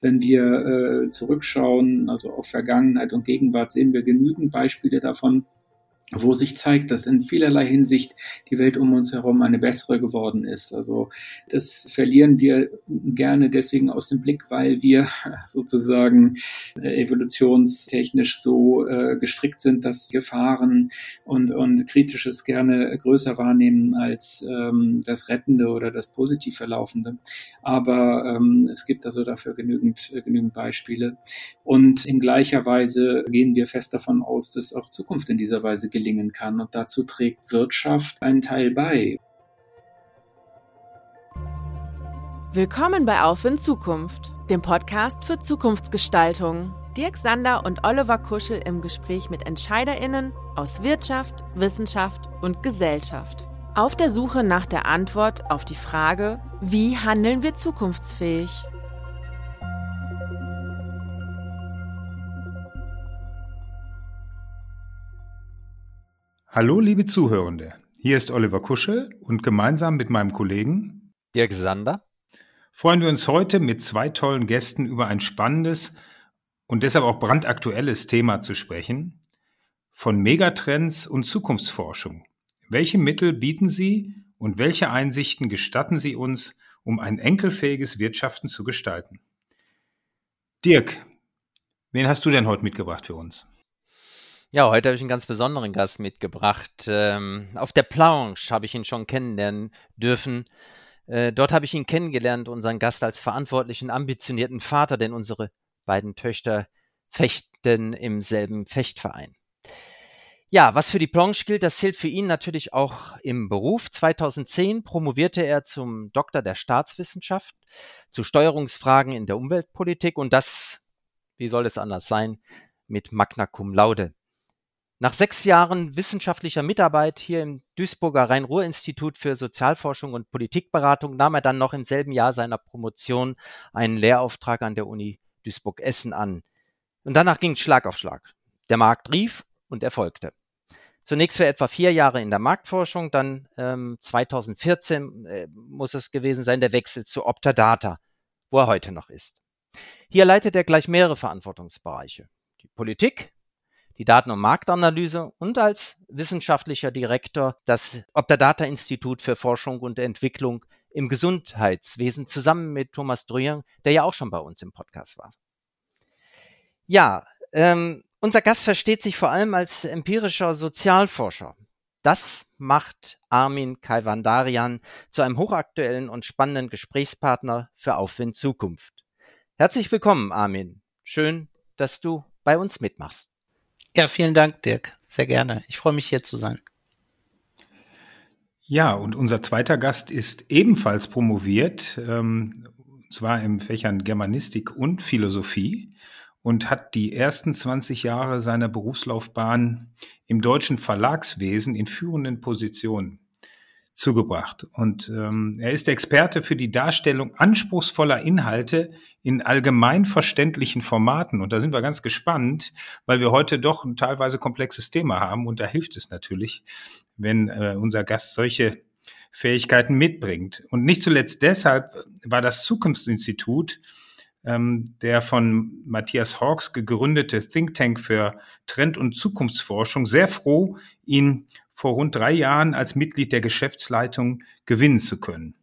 Wenn wir äh, zurückschauen, also auf Vergangenheit und Gegenwart, sehen wir genügend Beispiele davon, wo sich zeigt, dass in vielerlei Hinsicht die Welt um uns herum eine bessere geworden ist. Also das verlieren wir gerne deswegen aus dem Blick, weil wir sozusagen äh, evolutionstechnisch so äh, gestrickt sind, dass Gefahren und, und Kritisches gerne größer wahrnehmen als ähm, das Rettende oder das positiv Verlaufende. Aber ähm, es gibt also dafür genügend, äh, genügend Beispiele. Und in gleicher Weise gehen wir fest davon aus, dass auch Zukunft in dieser Weise gelingen kann. Und dazu trägt Wirtschaft einen Teil bei. Willkommen bei Auf in Zukunft, dem Podcast für Zukunftsgestaltung. Dirk Sander und Oliver Kuschel im Gespräch mit EntscheiderInnen aus Wirtschaft, Wissenschaft und Gesellschaft. Auf der Suche nach der Antwort auf die Frage, wie handeln wir zukunftsfähig? Hallo, liebe Zuhörende. Hier ist Oliver Kuschel und gemeinsam mit meinem Kollegen Dirk Sander freuen wir uns heute mit zwei tollen Gästen über ein spannendes und deshalb auch brandaktuelles Thema zu sprechen. Von Megatrends und Zukunftsforschung. Welche Mittel bieten Sie und welche Einsichten gestatten Sie uns, um ein enkelfähiges Wirtschaften zu gestalten? Dirk, wen hast du denn heute mitgebracht für uns? Ja, heute habe ich einen ganz besonderen Gast mitgebracht. Ähm, auf der Planche habe ich ihn schon kennenlernen dürfen. Äh, dort habe ich ihn kennengelernt, unseren Gast als verantwortlichen, ambitionierten Vater, denn unsere beiden Töchter fechten im selben Fechtverein. Ja, was für die Planche gilt, das zählt für ihn natürlich auch im Beruf. 2010 promovierte er zum Doktor der Staatswissenschaft zu Steuerungsfragen in der Umweltpolitik und das, wie soll es anders sein, mit Magna Cum Laude. Nach sechs Jahren wissenschaftlicher Mitarbeit hier im Duisburger Rhein-Ruhr-Institut für Sozialforschung und Politikberatung nahm er dann noch im selben Jahr seiner Promotion einen Lehrauftrag an der Uni Duisburg-Essen an. Und danach ging es Schlag auf Schlag. Der Markt rief und erfolgte. Zunächst für etwa vier Jahre in der Marktforschung, dann ähm, 2014 äh, muss es gewesen sein, der Wechsel zu Optadata, wo er heute noch ist. Hier leitet er gleich mehrere Verantwortungsbereiche. Die Politik, die Daten- und Marktanalyse und als wissenschaftlicher Direktor das Optadata Institut für Forschung und Entwicklung im Gesundheitswesen zusammen mit Thomas Drüyer, der ja auch schon bei uns im Podcast war. Ja, ähm, unser Gast versteht sich vor allem als empirischer Sozialforscher. Das macht Armin Kaiwandarian zu einem hochaktuellen und spannenden Gesprächspartner für Aufwind Zukunft. Herzlich willkommen, Armin. Schön, dass du bei uns mitmachst. Ja, vielen Dank, Dirk. Sehr gerne. Ich freue mich hier zu sein. Ja, und unser zweiter Gast ist ebenfalls promoviert, ähm, zwar im Fächern Germanistik und Philosophie und hat die ersten 20 Jahre seiner Berufslaufbahn im deutschen Verlagswesen in führenden Positionen zugebracht. Und ähm, er ist Experte für die Darstellung anspruchsvoller Inhalte in allgemein verständlichen Formaten. Und da sind wir ganz gespannt, weil wir heute doch ein teilweise komplexes Thema haben. Und da hilft es natürlich, wenn äh, unser Gast solche Fähigkeiten mitbringt. Und nicht zuletzt deshalb war das Zukunftsinstitut, ähm, der von Matthias Hawks gegründete Think Tank für Trend- und Zukunftsforschung, sehr froh, ihn vor rund drei Jahren als Mitglied der Geschäftsleitung gewinnen zu können.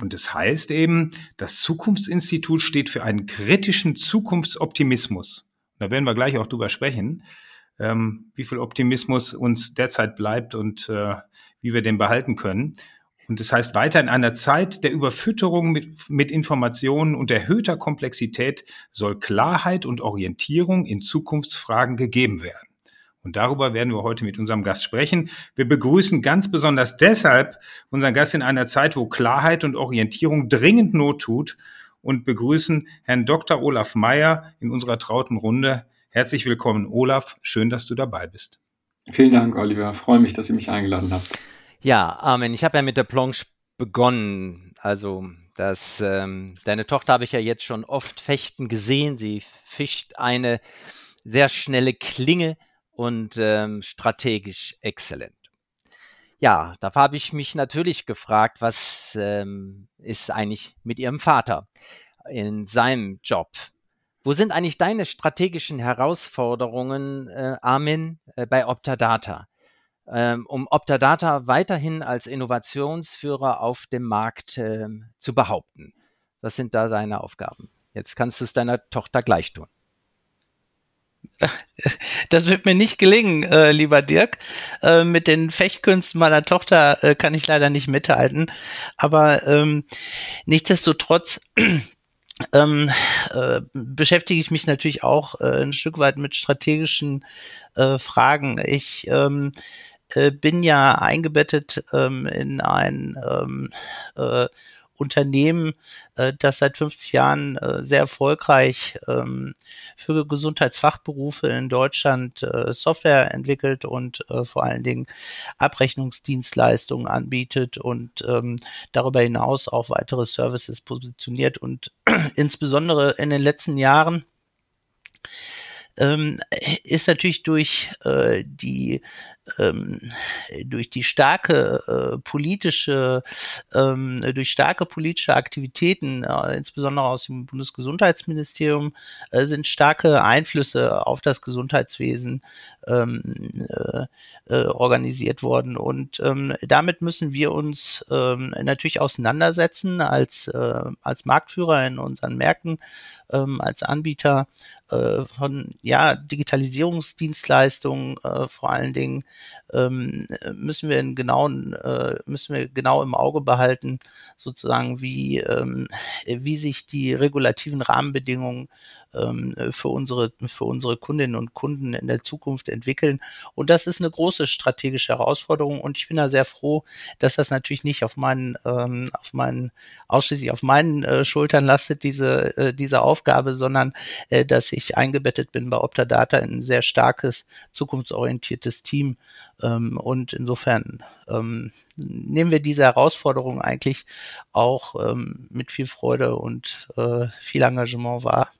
Und das heißt eben, das Zukunftsinstitut steht für einen kritischen Zukunftsoptimismus. Da werden wir gleich auch drüber sprechen, ähm, wie viel Optimismus uns derzeit bleibt und äh, wie wir den behalten können. Und das heißt weiter, in einer Zeit der Überfütterung mit, mit Informationen und erhöhter Komplexität soll Klarheit und Orientierung in Zukunftsfragen gegeben werden. Und darüber werden wir heute mit unserem Gast sprechen. Wir begrüßen ganz besonders deshalb unseren Gast in einer Zeit, wo Klarheit und Orientierung dringend Not tut und begrüßen Herrn Dr. Olaf Meyer in unserer trauten Runde. Herzlich willkommen, Olaf. Schön, dass du dabei bist. Vielen Dank, Oliver. Ich freue mich, dass ihr mich eingeladen habt. Ja, Amen. Ich habe ja mit der Planche begonnen. Also, das, ähm, deine Tochter habe ich ja jetzt schon oft fechten gesehen. Sie fischt eine sehr schnelle Klinge und ähm, strategisch exzellent. Ja, da habe ich mich natürlich gefragt, was ähm, ist eigentlich mit ihrem Vater? in seinem Job. Wo sind eigentlich deine strategischen Herausforderungen, äh, Armin, äh, bei Optadata? Ähm, um Optadata weiterhin als Innovationsführer auf dem Markt äh, zu behaupten. Was sind da deine Aufgaben? Jetzt kannst du es deiner Tochter gleich tun. Das wird mir nicht gelingen, äh, lieber Dirk. Äh, mit den Fechtkünsten meiner Tochter äh, kann ich leider nicht mithalten. Aber ähm, nichtsdestotrotz ähm, äh, beschäftige ich mich natürlich auch äh, ein Stück weit mit strategischen äh, Fragen. Ich ähm, äh, bin ja eingebettet ähm, in ein ähm, äh, Unternehmen, äh, das seit 50 Jahren äh, sehr erfolgreich ähm, für Gesundheitsfachberufe in Deutschland äh, Software entwickelt und äh, vor allen Dingen Abrechnungsdienstleistungen anbietet und ähm, darüber hinaus auch weitere Services positioniert. Und insbesondere in den letzten Jahren ähm, ist natürlich durch äh, die ähm, durch die starke äh, politische, ähm, durch starke politische Aktivitäten, äh, insbesondere aus dem Bundesgesundheitsministerium, äh, sind starke Einflüsse auf das Gesundheitswesen ähm, äh, äh, organisiert worden. Und ähm, damit müssen wir uns ähm, natürlich auseinandersetzen als, äh, als Marktführer in unseren Märkten, ähm, als Anbieter von ja, Digitalisierungsdienstleistungen vor allen Dingen ähm, müssen wir in genauen, äh, müssen wir genau im Auge behalten, sozusagen, wie, ähm, wie sich die regulativen Rahmenbedingungen für unsere, für unsere Kundinnen und Kunden in der Zukunft entwickeln. Und das ist eine große strategische Herausforderung. Und ich bin da sehr froh, dass das natürlich nicht auf meinen, ähm, auf meinen, ausschließlich auf meinen äh, Schultern lastet, diese, äh, diese Aufgabe, sondern äh, dass ich eingebettet bin bei Optadata in ein sehr starkes, zukunftsorientiertes Team. Ähm, und insofern ähm, nehmen wir diese Herausforderung eigentlich auch ähm, mit viel Freude und viel Engagement wahr.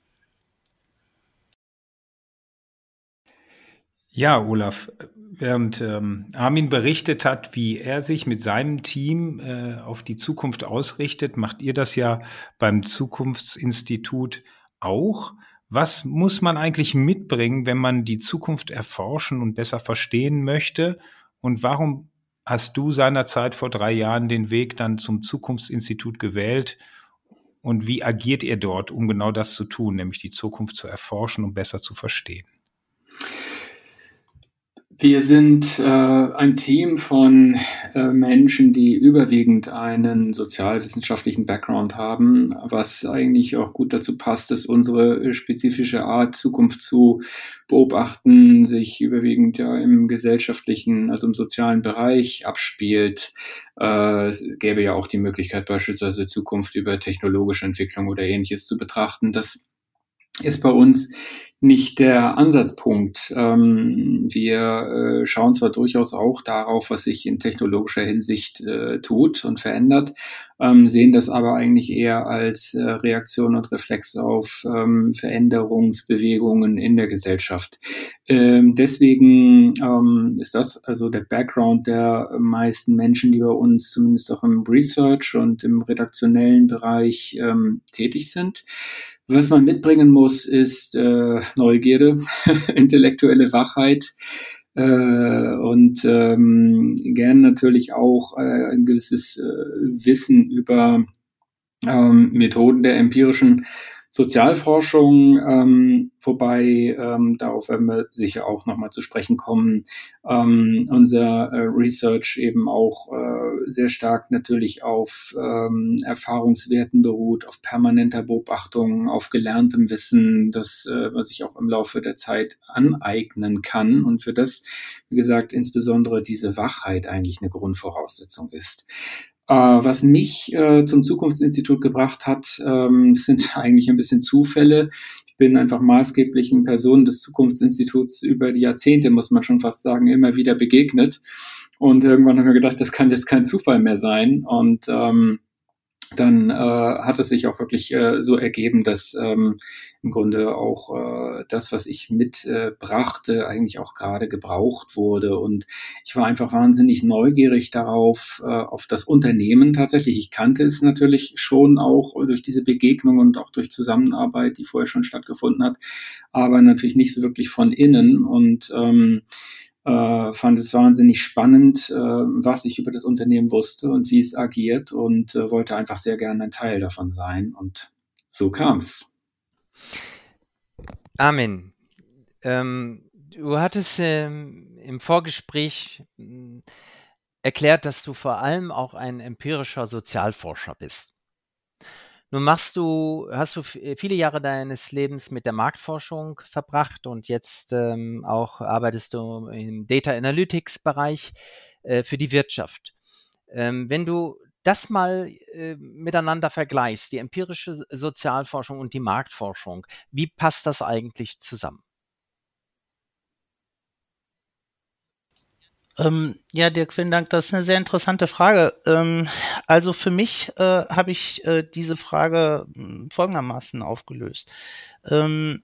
Ja, Olaf, während ähm, Armin berichtet hat, wie er sich mit seinem Team äh, auf die Zukunft ausrichtet, macht ihr das ja beim Zukunftsinstitut auch. Was muss man eigentlich mitbringen, wenn man die Zukunft erforschen und besser verstehen möchte? Und warum hast du seinerzeit vor drei Jahren den Weg dann zum Zukunftsinstitut gewählt? Und wie agiert ihr dort, um genau das zu tun, nämlich die Zukunft zu erforschen und besser zu verstehen? Wir sind äh, ein Team von äh, Menschen, die überwiegend einen sozialwissenschaftlichen Background haben, was eigentlich auch gut dazu passt, dass unsere spezifische Art, Zukunft zu beobachten, sich überwiegend ja im gesellschaftlichen, also im sozialen Bereich abspielt. Äh, es gäbe ja auch die Möglichkeit, beispielsweise Zukunft über technologische Entwicklung oder ähnliches zu betrachten. Das ist bei uns nicht der Ansatzpunkt. Ähm, wir äh, schauen zwar durchaus auch darauf, was sich in technologischer Hinsicht äh, tut und verändert, ähm, sehen das aber eigentlich eher als äh, Reaktion und Reflex auf ähm, Veränderungsbewegungen in der Gesellschaft. Ähm, deswegen ähm, ist das also der Background der meisten Menschen, die bei uns zumindest auch im Research und im redaktionellen Bereich ähm, tätig sind. Was man mitbringen muss, ist äh, Neugierde, intellektuelle Wachheit äh, und ähm, gern natürlich auch äh, ein gewisses äh, Wissen über ähm, Methoden der empirischen Sozialforschung, ähm, wobei ähm, darauf werden wir sicher auch nochmal zu sprechen kommen. Ähm, unser äh, Research eben auch äh, sehr stark natürlich auf ähm, Erfahrungswerten beruht, auf permanenter Beobachtung, auf gelerntem Wissen, das äh, was ich auch im Laufe der Zeit aneignen kann und für das, wie gesagt, insbesondere diese Wachheit eigentlich eine Grundvoraussetzung ist. Äh, was mich äh, zum Zukunftsinstitut gebracht hat, ähm, sind eigentlich ein bisschen Zufälle. Ich bin einfach maßgeblichen Personen des Zukunftsinstituts über die Jahrzehnte, muss man schon fast sagen, immer wieder begegnet. Und irgendwann haben wir gedacht, das kann jetzt kein Zufall mehr sein. Und ähm, dann äh, hat es sich auch wirklich äh, so ergeben, dass ähm, im Grunde auch äh, das, was ich mitbrachte, eigentlich auch gerade gebraucht wurde. Und ich war einfach wahnsinnig neugierig darauf, äh, auf das Unternehmen tatsächlich. Ich kannte es natürlich schon auch durch diese Begegnung und auch durch Zusammenarbeit, die vorher schon stattgefunden hat, aber natürlich nicht so wirklich von innen. Und ähm, äh, fand es wahnsinnig spannend, äh, was ich über das Unternehmen wusste und wie es agiert und äh, wollte einfach sehr gerne ein Teil davon sein. Und so kam es. Amen. Ähm, du hattest ähm, im Vorgespräch äh, erklärt, dass du vor allem auch ein empirischer Sozialforscher bist. Nun machst du, hast du viele Jahre deines Lebens mit der Marktforschung verbracht und jetzt ähm, auch arbeitest du im Data Analytics Bereich äh, für die Wirtschaft. Ähm, wenn du das mal äh, miteinander vergleichst, die empirische Sozialforschung und die Marktforschung, wie passt das eigentlich zusammen? Ähm, ja, Dirk, vielen Dank. Das ist eine sehr interessante Frage. Ähm, also für mich äh, habe ich äh, diese Frage hm, folgendermaßen aufgelöst. Ähm,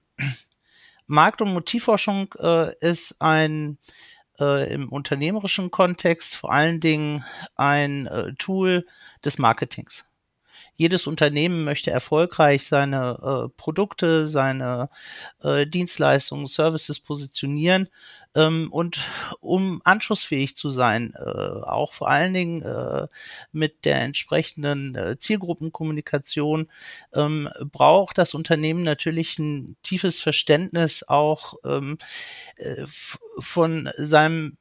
Markt- und Motivforschung äh, ist ein äh, im unternehmerischen Kontext vor allen Dingen ein äh, Tool des Marketings jedes Unternehmen möchte erfolgreich seine äh, Produkte, seine Dienstleistungen, Services positionieren. Ähm, und um anschlussfähig zu sein, äh, auch vor allen Dingen äh, mit der entsprechenden äh, Zielgruppenkommunikation, ähm, braucht das Unternehmen natürlich ein tiefes Verständnis auch ähm, äh, von seinem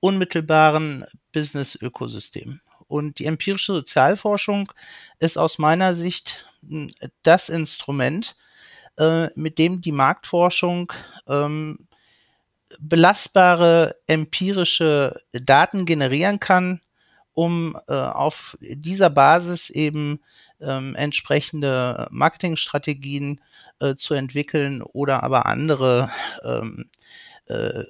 unmittelbaren Business-Ökosystem. Und die empirische Sozialforschung ist aus meiner Sicht hm, das Instrument, äh, mit dem die Marktforschung ähm, belastbare empirische Daten generieren kann, um äh, auf dieser Basis eben ähm, entsprechende Marketingstrategien äh, zu entwickeln oder aber andere ähm, äh,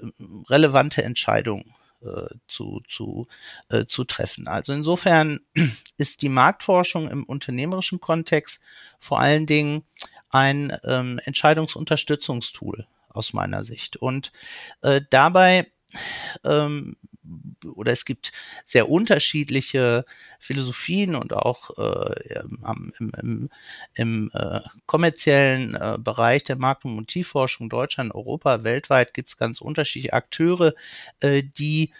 relevante Entscheidungen äh, zu, zu, äh, zu treffen. Also insofern ist die Marktforschung im unternehmerischen Kontext vor allen Dingen ein ähm, Entscheidungsunterstützungstool aus meiner Sicht. Und äh, dabei ähm, oder es gibt sehr unterschiedliche Philosophien und auch äh, im, im, im äh, kommerziellen äh, Bereich der Markt- und Motivforschung Deutschland, Europa, weltweit gibt es ganz unterschiedliche Akteure, äh, die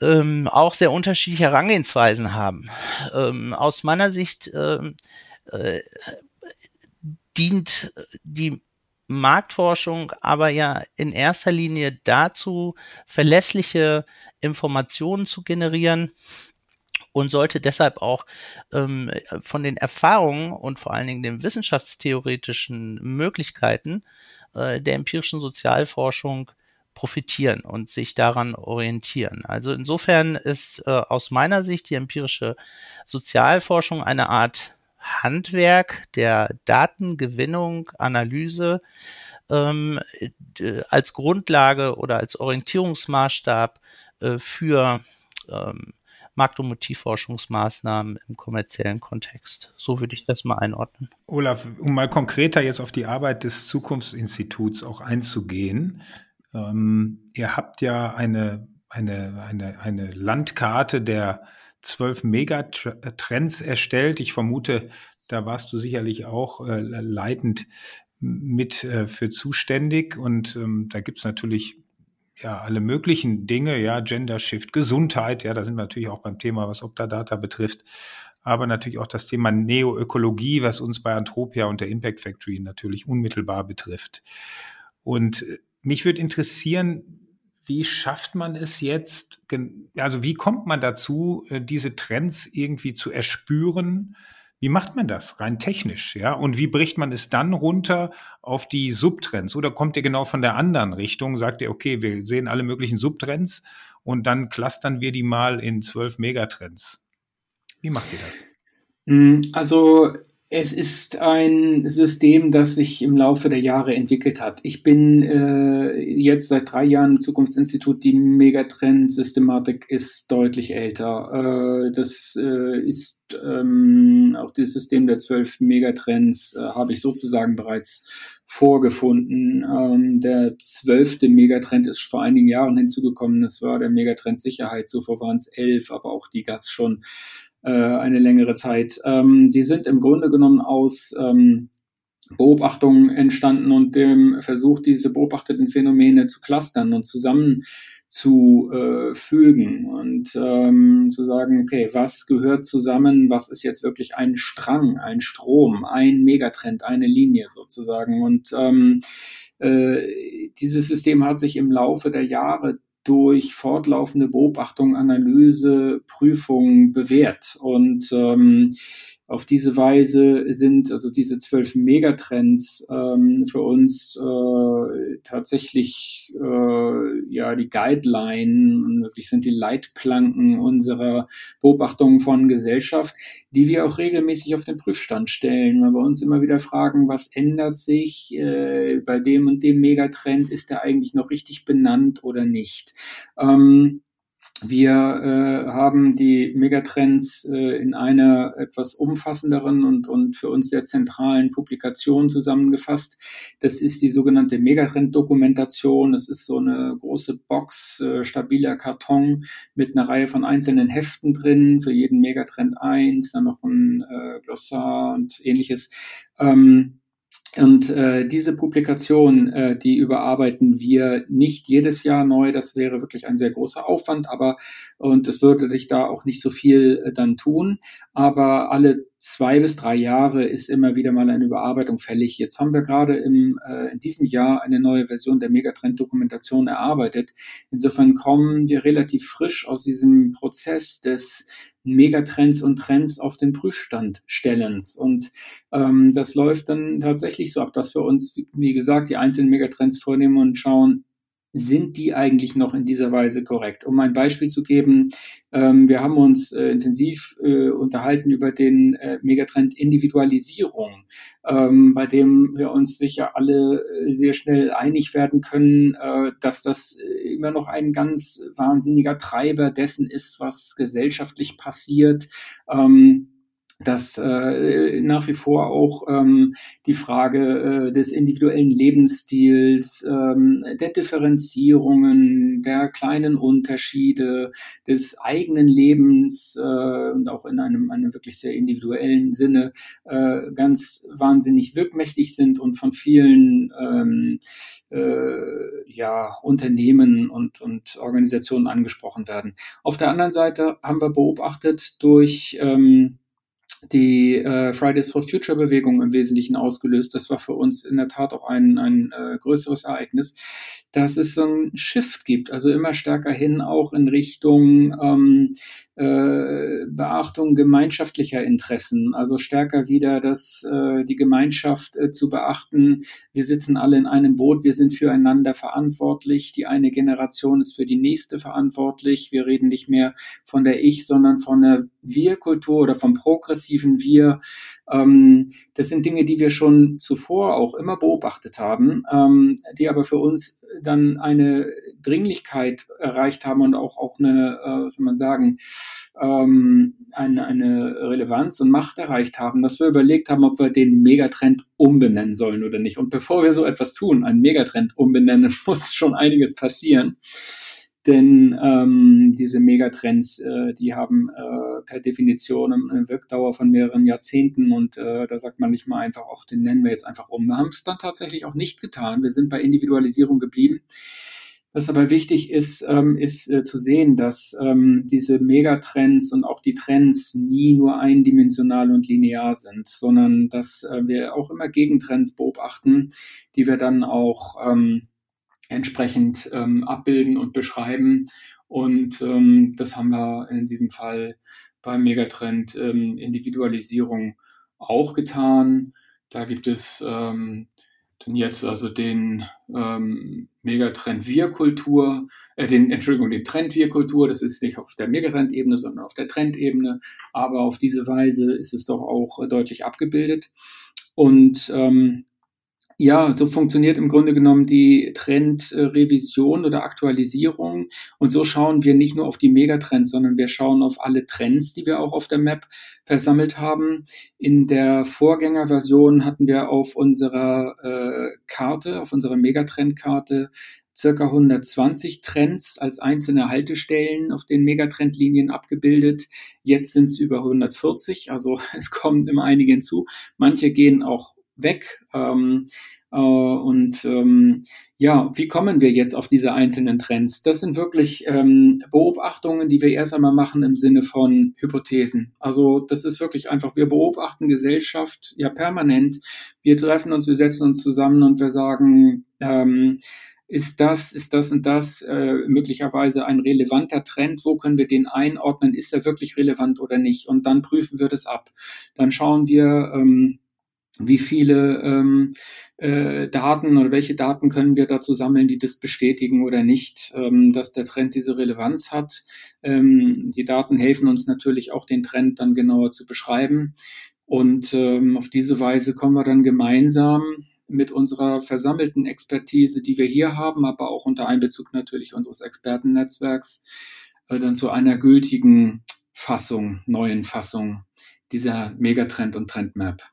ähm, auch sehr unterschiedliche Herangehensweisen haben. Ähm, aus meiner Sicht ähm, äh, dient die Marktforschung aber ja in erster Linie dazu, verlässliche Informationen zu generieren und sollte deshalb auch ähm, von den Erfahrungen und vor allen Dingen den wissenschaftstheoretischen Möglichkeiten äh, der empirischen Sozialforschung profitieren und sich daran orientieren. Also insofern ist äh, aus meiner Sicht die empirische Sozialforschung eine Art Handwerk der Datengewinnung, Analyse ähm, als Grundlage oder als Orientierungsmaßstab äh, für ähm, Markt- und Motivforschungsmaßnahmen im kommerziellen Kontext. So würde ich das mal einordnen. Olaf, um mal konkreter jetzt auf die Arbeit des Zukunftsinstituts auch einzugehen. Ähm, ihr habt ja eine, eine, eine, eine Landkarte der zwölf Megatrends erstellt. Ich vermute, da warst du sicherlich auch äh, leitend mit äh, für zuständig. Und ähm, da gibt's natürlich ja alle möglichen Dinge, ja, Gender Shift, Gesundheit, ja, da sind wir natürlich auch beim Thema, was Optadata betrifft, aber natürlich auch das Thema Neoökologie, was uns bei Anthropia und der Impact Factory natürlich unmittelbar betrifft. Und äh, mich würde interessieren, wie schafft man es jetzt, also wie kommt man dazu, äh, diese Trends irgendwie zu erspüren? Wie macht man das rein technisch, ja? Und wie bricht man es dann runter auf die Subtrends? Oder kommt ihr genau von der anderen Richtung? Sagt ihr, okay, wir sehen alle möglichen Subtrends und dann clustern wir die mal in zwölf Megatrends. Wie macht ihr das? Hm, also Es ist ein System, das sich im Laufe der Jahre entwickelt hat. Ich bin äh, jetzt seit drei Jahren im Zukunftsinstitut. Die Megatrend-Systematik ist deutlich älter. Äh, das äh, ist ähm, auch das System der zwölf Megatrends äh, habe ich sozusagen bereits vorgefunden. Ähm, der zwölfte Megatrend ist vor einigen Jahren hinzugekommen. Das war der Megatrend Sicherheit. Zuvor waren es elf, aber auch die gab es schon eine längere Zeit. Ähm, die sind im Grunde genommen aus ähm, Beobachtungen entstanden und dem Versuch, diese beobachteten Phänomene zu clustern und zusammen zu äh, fügen und ähm, zu sagen, okay, was gehört zusammen, was ist jetzt wirklich ein Strang, ein Strom, ein Megatrend, eine Linie sozusagen. Und ähm, äh, dieses System hat sich im Laufe der Jahre durch fortlaufende Beobachtung, Analyse, Prüfung bewährt. Und ähm, auf diese Weise sind also diese zwölf Megatrends ähm, für uns äh, tatsächlich äh, ja die Guideline wirklich sind die Leitplanken unserer Beobachtung von Gesellschaft, die wir auch regelmäßig auf den Prüfstand stellen, weil wir uns immer wieder fragen, was ändert sich äh, bei dem und dem Megatrend, ist der eigentlich noch richtig benannt oder nicht? Ähm, wir äh, haben die Megatrends äh, in einer etwas umfassenderen und, und für uns sehr zentralen Publikation zusammengefasst. Das ist die sogenannte Megatrend-Dokumentation. Das ist so eine große Box, äh, stabiler Karton mit einer Reihe von einzelnen Heften drin, für jeden Megatrend eins, dann noch ein äh, Glossar und ähnliches. Ähm, und äh, diese Publikation, äh, die überarbeiten wir nicht jedes Jahr neu. Das wäre wirklich ein sehr großer Aufwand, aber und es würde sich da auch nicht so viel äh, dann tun. Aber alle zwei bis drei Jahre ist immer wieder mal eine Überarbeitung fällig. Jetzt haben wir gerade im, äh, in diesem Jahr eine neue Version der Megatrend-Dokumentation erarbeitet. Insofern kommen wir relativ frisch aus diesem Prozess des Megatrends und Trends auf den Prüfstand stellens. Und ähm, das läuft dann tatsächlich so ab, dass wir uns, wie gesagt, die einzelnen Megatrends vornehmen und schauen, sind die eigentlich noch in dieser Weise korrekt? Um ein Beispiel zu geben, ähm, wir haben uns äh, intensiv äh, unterhalten über den äh, Megatrend Individualisierung, ähm, bei dem wir uns sicher alle äh, sehr schnell einig werden können, äh, dass das äh, immer noch ein ganz wahnsinniger Treiber dessen ist, was gesellschaftlich passiert. Ähm, dass äh, nach wie vor auch ähm, die Frage äh, des individuellen Lebensstils, ähm, der Differenzierungen, der kleinen Unterschiede, des eigenen Lebens äh, und auch in einem, einem wirklich sehr individuellen Sinne äh, ganz wahnsinnig wirkmächtig sind und von vielen ähm, äh, ja, Unternehmen und, und Organisationen angesprochen werden. Auf der anderen Seite haben wir beobachtet durch ähm, die äh, Fridays for Future Bewegung im Wesentlichen ausgelöst. Das war für uns in der Tat auch ein, ein äh, größeres Ereignis, dass es so ein Shift gibt, also immer stärker hin auch in Richtung ähm, äh, Beachtung gemeinschaftlicher Interessen, also stärker wieder das, äh, die Gemeinschaft äh, zu beachten. Wir sitzen alle in einem Boot, wir sind füreinander verantwortlich. Die eine Generation ist für die nächste verantwortlich. Wir reden nicht mehr von der Ich, sondern von der Wir-Kultur oder vom progressiven Wir. Ähm, das sind Dinge, die wir schon zuvor auch immer beobachtet haben, ähm, die aber für uns dann eine Dringlichkeit erreicht haben und auch, auch eine, äh, soll man sagen, ähm, eine, eine Relevanz und Macht erreicht haben, dass wir überlegt haben, ob wir den Megatrend umbenennen sollen oder nicht. Und bevor wir so etwas tun, einen Megatrend umbenennen, muss schon einiges passieren. Denn ähm, diese Megatrends, äh, die haben äh, per Definition eine Wirkdauer von mehreren Jahrzehnten und äh, da sagt man nicht mal einfach, auch den nennen wir jetzt einfach um. Wir haben es dann tatsächlich auch nicht getan. Wir sind bei Individualisierung geblieben. Was aber wichtig ist, ähm, ist äh, zu sehen, dass ähm, diese Megatrends und auch die Trends nie nur eindimensional und linear sind, sondern dass äh, wir auch immer Gegentrends beobachten, die wir dann auch ähm, entsprechend ähm, abbilden und beschreiben. Und ähm, das haben wir in diesem Fall beim Megatrend ähm, Individualisierung auch getan. Da gibt es ähm, dann jetzt also den ähm, Megatrend Wir-Kultur, äh, den, Entschuldigung, den Trend Wir-Kultur, das ist nicht auf der Megatrend-Ebene, sondern auf der Trendebene, aber auf diese Weise ist es doch auch äh, deutlich abgebildet. Und ähm, ja, so funktioniert im Grunde genommen die Trendrevision oder Aktualisierung. Und so schauen wir nicht nur auf die Megatrends, sondern wir schauen auf alle Trends, die wir auch auf der Map versammelt haben. In der Vorgängerversion hatten wir auf unserer äh, Karte, auf unserer Megatrendkarte circa 120 Trends als einzelne Haltestellen auf den Megatrendlinien abgebildet. Jetzt sind es über 140, also es kommen immer einige hinzu. Manche gehen auch weg. Ähm, äh, und ähm, ja, wie kommen wir jetzt auf diese einzelnen Trends? Das sind wirklich ähm, Beobachtungen, die wir erst einmal machen im Sinne von Hypothesen. Also das ist wirklich einfach, wir beobachten Gesellschaft ja permanent. Wir treffen uns, wir setzen uns zusammen und wir sagen, ähm, ist das, ist das und das äh, möglicherweise ein relevanter Trend? Wo können wir den einordnen? Ist er wirklich relevant oder nicht? Und dann prüfen wir das ab. Dann schauen wir, ähm, wie viele ähm, äh, Daten oder welche Daten können wir dazu sammeln, die das bestätigen oder nicht, ähm, dass der Trend diese Relevanz hat. Ähm, die Daten helfen uns natürlich auch, den Trend dann genauer zu beschreiben. Und ähm, auf diese Weise kommen wir dann gemeinsam mit unserer versammelten Expertise, die wir hier haben, aber auch unter Einbezug natürlich unseres Expertennetzwerks, äh, dann zu einer gültigen Fassung, neuen Fassung dieser Megatrend und Trendmap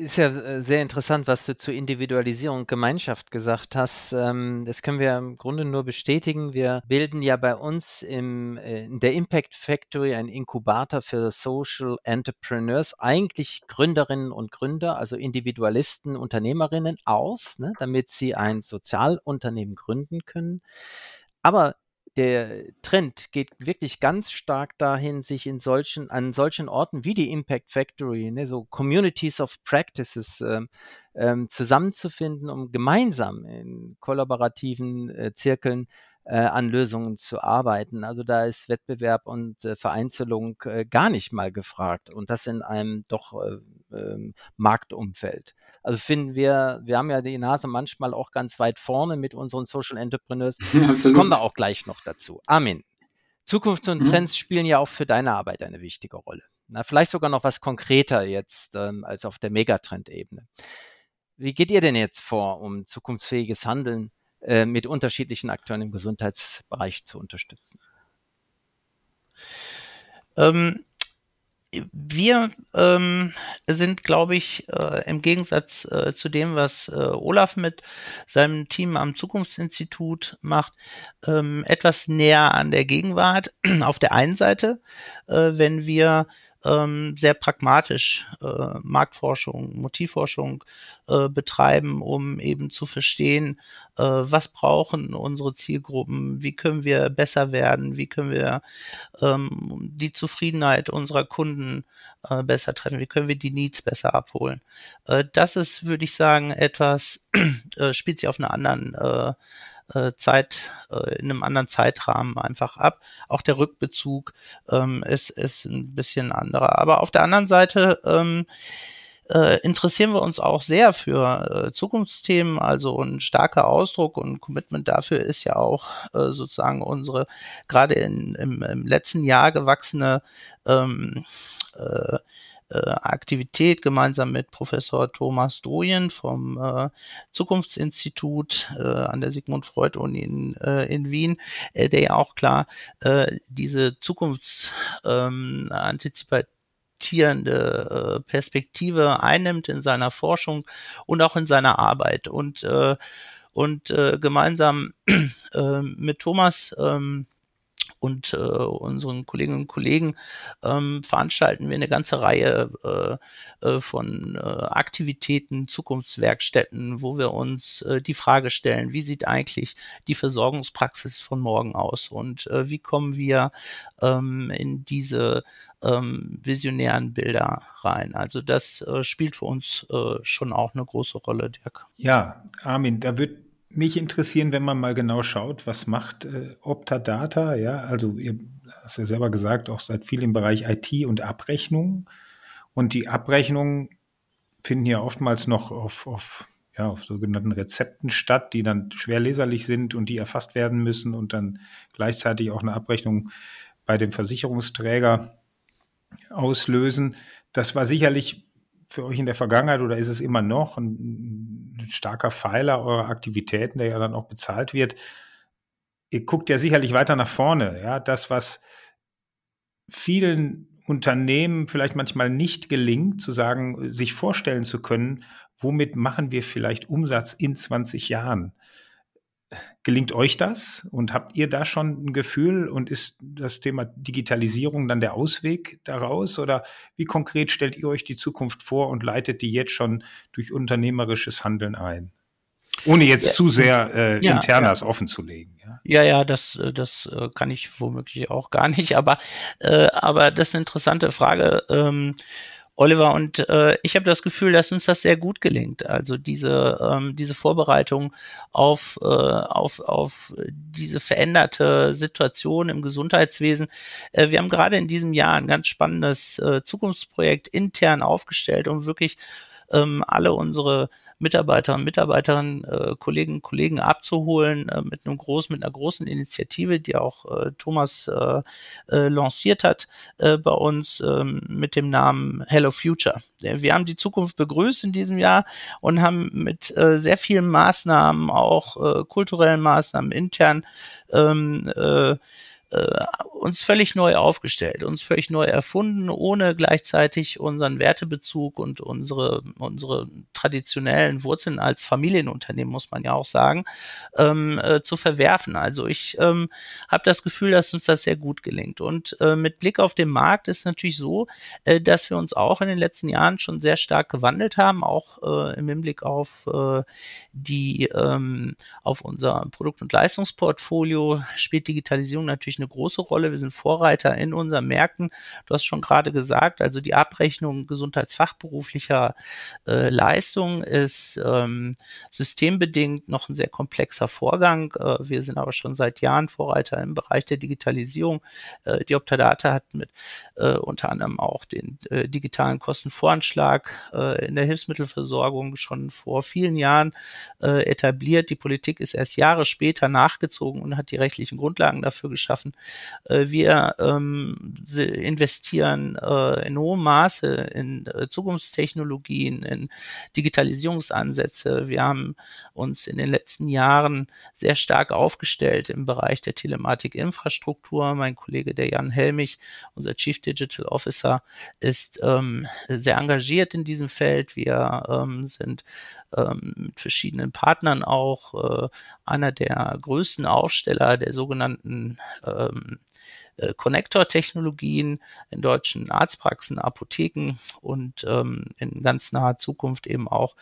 ist ja äh, sehr interessant, was du zur Individualisierung und Gemeinschaft gesagt hast. Ähm, das können wir im Grunde nur bestätigen. Wir bilden ja bei uns im, äh, in der Impact Factory ein Inkubator für Social Entrepreneurs, eigentlich Gründerinnen und Gründer, also Individualisten, Unternehmerinnen aus, ne, damit sie ein Sozialunternehmen gründen können. Aber der Trend geht wirklich ganz stark dahin, sich in solchen, an solchen Orten wie die Impact Factory, ne, so Communities of Practices ähm, ähm, zusammenzufinden, um gemeinsam in kollaborativen äh, Zirkeln äh, an Lösungen zu arbeiten. Also da ist Wettbewerb und äh, Vereinzelung äh, gar nicht mal gefragt und das in einem doch äh, ähm, Marktumfeld. Also finden wir, wir haben ja die Nase manchmal auch ganz weit vorne mit unseren Social Entrepreneurs. Absolut. Kommen wir auch gleich noch dazu. Amen. Zukunft und mhm. Trends spielen ja auch für deine Arbeit eine wichtige Rolle. Na, vielleicht sogar noch was konkreter jetzt ähm, als auf der Megatrend-Ebene. Wie geht ihr denn jetzt vor, um zukunftsfähiges Handeln äh, mit unterschiedlichen Akteuren im Gesundheitsbereich zu unterstützen? Ähm, wir ähm, sind, glaube ich, äh, im Gegensatz äh, zu dem, was äh, Olaf mit seinem Team am Zukunftsinstitut macht, ähm, etwas näher an der Gegenwart. Auf der einen Seite, äh, wenn wir ähm, sehr pragmatisch äh, Marktforschung, Motivforschung äh, betreiben, um eben zu verstehen, äh, was brauchen unsere Zielgruppen, wie können wir besser werden, wie können wir ähm, die Zufriedenheit unserer Kunden äh, besser treffen, wie können wir die Needs besser abholen. Äh, das ist, würde ich sagen, etwas, äh, spielt sich auf einer anderen äh, äh, Zeit, äh, in einem anderen Zeitrahmen einfach ab. Auch der Rückbezug ähm, ist, ist ein bisschen anderer. Aber auf der anderen Seite ähm, äh, interessieren wir uns auch sehr für äh, Zukunftsthemen. Also ein starker Ausdruck und Commitment dafür ist ja auch äh, sozusagen unsere gerade im, im letzten Jahr gewachsene ähm, äh, äh, Aktivität gemeinsam mit Professor Thomas Doyen vom äh, Zukunftsinstitut äh, an der Sigmund Freud Uni in, äh, in Wien, äh, der ja auch klar äh, diese Zukunftsantizipatierende ähm, Perspektive einnimmt in seiner Forschung und auch in seiner Arbeit. Und und gemeinsam mit Thomas ähm, und äh, unseren Kolleginnen und Kollegen ähm, veranstalten wir eine ganze Reihe äh, äh, von äh, Aktivitäten, Zukunftswerkstätten, wo wir uns äh, die Frage stellen, wie sieht eigentlich die Versorgungspraxis von morgen aus und äh, wie kommen wir ähm, in diese ähm, visionären Bilder rein. Also das äh, spielt für uns äh, schon auch eine große Rolle, Dirk. Ja, Armin, da wird mich interessieren, wenn man mal genau schaut, was macht äh, Optadata, ja, also ihr hast ja selber gesagt, auch seit viel im Bereich IT und Abrechnung. Und die Abrechnungen finden ja oftmals noch auf, auf ja, auf sogenannten Rezepten statt, die dann schwer leserlich sind und die erfasst werden müssen und dann gleichzeitig auch eine Abrechnung bei dem Versicherungsträger auslösen. Das war sicherlich für euch in der Vergangenheit oder ist es immer noch ein, ein starker Pfeiler eurer Aktivitäten, der ja dann auch bezahlt wird. Ihr guckt ja sicherlich weiter nach vorne. Ja, das, was vielen Unternehmen vielleicht manchmal nicht gelingt, zu sagen, sich vorstellen zu können, womit machen wir vielleicht Umsatz in 20 Jahren? Gelingt euch das? Und habt ihr da schon ein Gefühl? Und ist das Thema Digitalisierung dann der Ausweg daraus? Oder wie konkret stellt ihr euch die Zukunft vor und leitet die jetzt schon durch unternehmerisches Handeln ein? Ohne jetzt ja. zu sehr äh, ja, Internas ja. offen zu legen. Ja, ja, ja das, äh, das äh, kann ich womöglich auch gar nicht. Aber, äh, aber das ist eine interessante Frage. Ähm, Oliver, und äh, ich habe das Gefühl, dass uns das sehr gut gelingt. Also diese, ähm, diese Vorbereitung auf, äh, auf, auf diese veränderte Situation im Gesundheitswesen. Äh, wir haben gerade in diesem Jahr ein ganz spannendes äh, Zukunftsprojekt intern aufgestellt, um wirklich ähm, alle unsere Mitarbeiterinnen und Mitarbeiterinnen, äh, Kolleginnen und Kollegen abzuholen äh, mit einem großen, mit einer großen Initiative, die auch äh, Thomas äh, äh, lanciert hat äh, bei uns äh, mit dem Namen Hello Future. Wir haben die Zukunft begrüßt in diesem Jahr und haben mit äh, sehr vielen Maßnahmen, auch äh, kulturellen Maßnahmen intern, ähm, äh, äh, uns völlig neu aufgestellt, uns völlig neu erfunden, ohne gleichzeitig unseren Wertebezug und unsere, unsere traditionellen Wurzeln als Familienunternehmen, muss man ja auch sagen, ähm, äh, zu verwerfen. Also ich ähm, habe das Gefühl, dass uns das sehr gut gelingt. Und äh, mit Blick auf den Markt ist natürlich so, äh, dass wir uns auch in den letzten Jahren schon sehr stark gewandelt haben, auch äh, im Hinblick auf äh, die ähm, auf unser Produkt- und Leistungsportfolio spielt Digitalisierung natürlich eine große Rolle. Wir sind Vorreiter in unseren Märkten. Du hast schon gerade gesagt, also die Abrechnung gesundheitsfachberuflicher äh, Leistung ist ähm, systembedingt noch ein sehr komplexer Vorgang. Äh, wir sind aber schon seit Jahren Vorreiter im Bereich der Digitalisierung. Äh, die Optadata hat mit äh, unter anderem auch den äh, digitalen Kostenvoranschlag äh, in der Hilfsmittelversorgung schon vor vielen Jahren äh, etabliert. Die Politik ist erst Jahre später nachgezogen und hat die rechtlichen Grundlagen dafür geschaffen. Äh, wir ähm, investieren äh, in hohem Maße in äh, Zukunftstechnologien, in Digitalisierungsansätze. Wir haben uns in den letzten Jahren sehr stark aufgestellt im Bereich der Telematikinfrastruktur. Mein Kollege, der Jan Helmich, unser Chief Digital Officer, ist ähm, sehr engagiert in diesem Feld. Wir ähm, sind ähm, mit verschiedenen Partnern auch äh, einer der größten Aufsteller der sogenannten ähm, äh, Connector-Technologien in deutschen Arztpraxen, Apotheken und ähm, in ganz naher Zukunft eben auch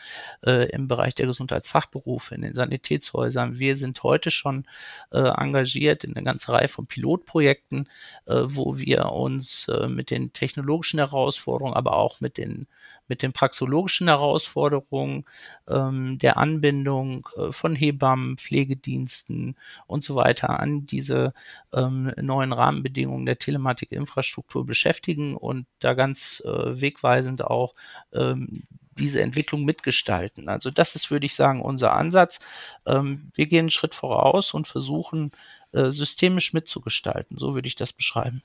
äh, im Bereich der Gesundheitsfachberufe, in den Sanitätshäusern. Wir sind heute schon äh, engagiert in einer ganzen Reihe von Pilotprojekten, äh, wo wir uns äh, mit den technologischen Herausforderungen, aber auch mit den mit den praxologischen Herausforderungen ähm, der Anbindung äh, von Hebammen, Pflegediensten und so weiter an diese ähm, neuen Rahmenbedingungen der Telematikinfrastruktur beschäftigen und da ganz äh, wegweisend auch ähm, diese Entwicklung mitgestalten. Also das ist, würde ich sagen, unser Ansatz. Ähm, wir gehen einen Schritt voraus und versuchen, äh, systemisch mitzugestalten. So würde ich das beschreiben.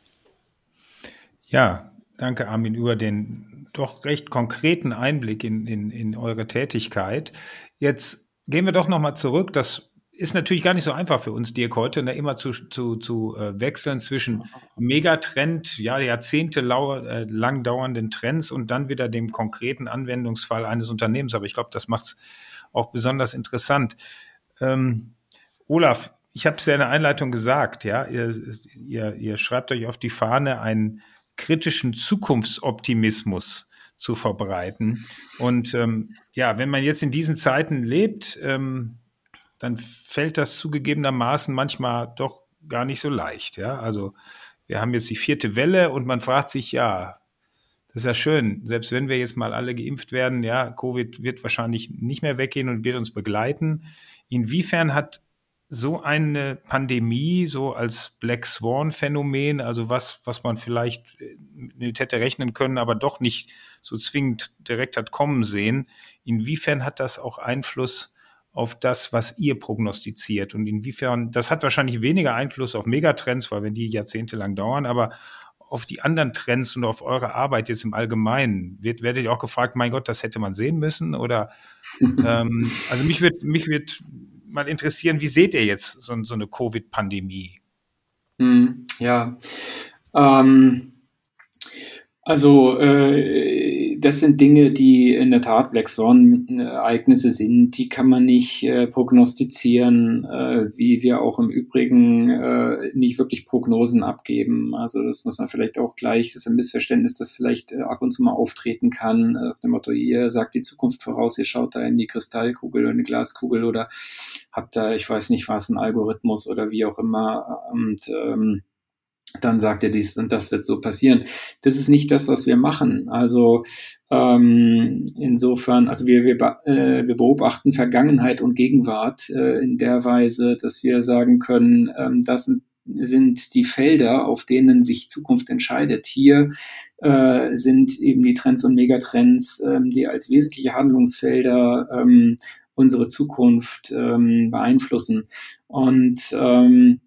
Ja, danke Armin über den doch recht konkreten Einblick in, in, in eure Tätigkeit. Jetzt gehen wir doch nochmal zurück. Das ist natürlich gar nicht so einfach für uns, Dirk, heute ne, immer zu, zu, zu äh, wechseln zwischen Megatrend, ja, Jahrzehnte äh, dauernden Trends und dann wieder dem konkreten Anwendungsfall eines Unternehmens. Aber ich glaube, das macht es auch besonders interessant. Ähm, Olaf, ich habe es ja in der Einleitung gesagt, ja, ihr, ihr, ihr schreibt euch auf die Fahne, einen kritischen Zukunftsoptimismus zu verbreiten. Und ähm, ja, wenn man jetzt in diesen Zeiten lebt, ähm, dann fällt das zugegebenermaßen manchmal doch gar nicht so leicht. Ja, also wir haben jetzt die vierte Welle und man fragt sich, ja, das ist ja schön. Selbst wenn wir jetzt mal alle geimpft werden, ja, Covid wird wahrscheinlich nicht mehr weggehen und wird uns begleiten. Inwiefern hat so eine Pandemie so als Black Swan Phänomen, also was, was man vielleicht nicht hätte rechnen können, aber doch nicht so zwingend direkt hat kommen sehen, inwiefern hat das auch Einfluss auf das, was ihr prognostiziert und inwiefern, das hat wahrscheinlich weniger Einfluss auf Megatrends, weil wenn die jahrzehntelang dauern, aber auf die anderen Trends und auf eure Arbeit jetzt im Allgemeinen? Wird, werdet ihr auch gefragt, mein Gott, das hätte man sehen müssen? Oder ähm, also mich wird, mich wird mal interessieren, wie seht ihr jetzt so, so eine Covid-Pandemie? Hm, ja. Ähm, also äh, das sind Dinge, die in der Tat Black Swan-Ereignisse sind, die kann man nicht äh, prognostizieren, äh, wie wir auch im Übrigen äh, nicht wirklich Prognosen abgeben. Also das muss man vielleicht auch gleich, das ist ein Missverständnis, das vielleicht äh, ab und zu mal auftreten kann, äh, auf dem Motto, ihr sagt die Zukunft voraus, ihr schaut da in die Kristallkugel oder eine Glaskugel oder habt da, ich weiß nicht was, einen Algorithmus oder wie auch immer und ähm, dann sagt er dies und das wird so passieren. Das ist nicht das, was wir machen. Also ähm, insofern, also wir, wir, äh, wir beobachten Vergangenheit und Gegenwart äh, in der Weise, dass wir sagen können, ähm, das sind sind die Felder, auf denen sich Zukunft entscheidet. Hier äh, sind eben die Trends und Megatrends, ähm, die als wesentliche Handlungsfelder ähm, unsere Zukunft ähm, beeinflussen. Und ähm,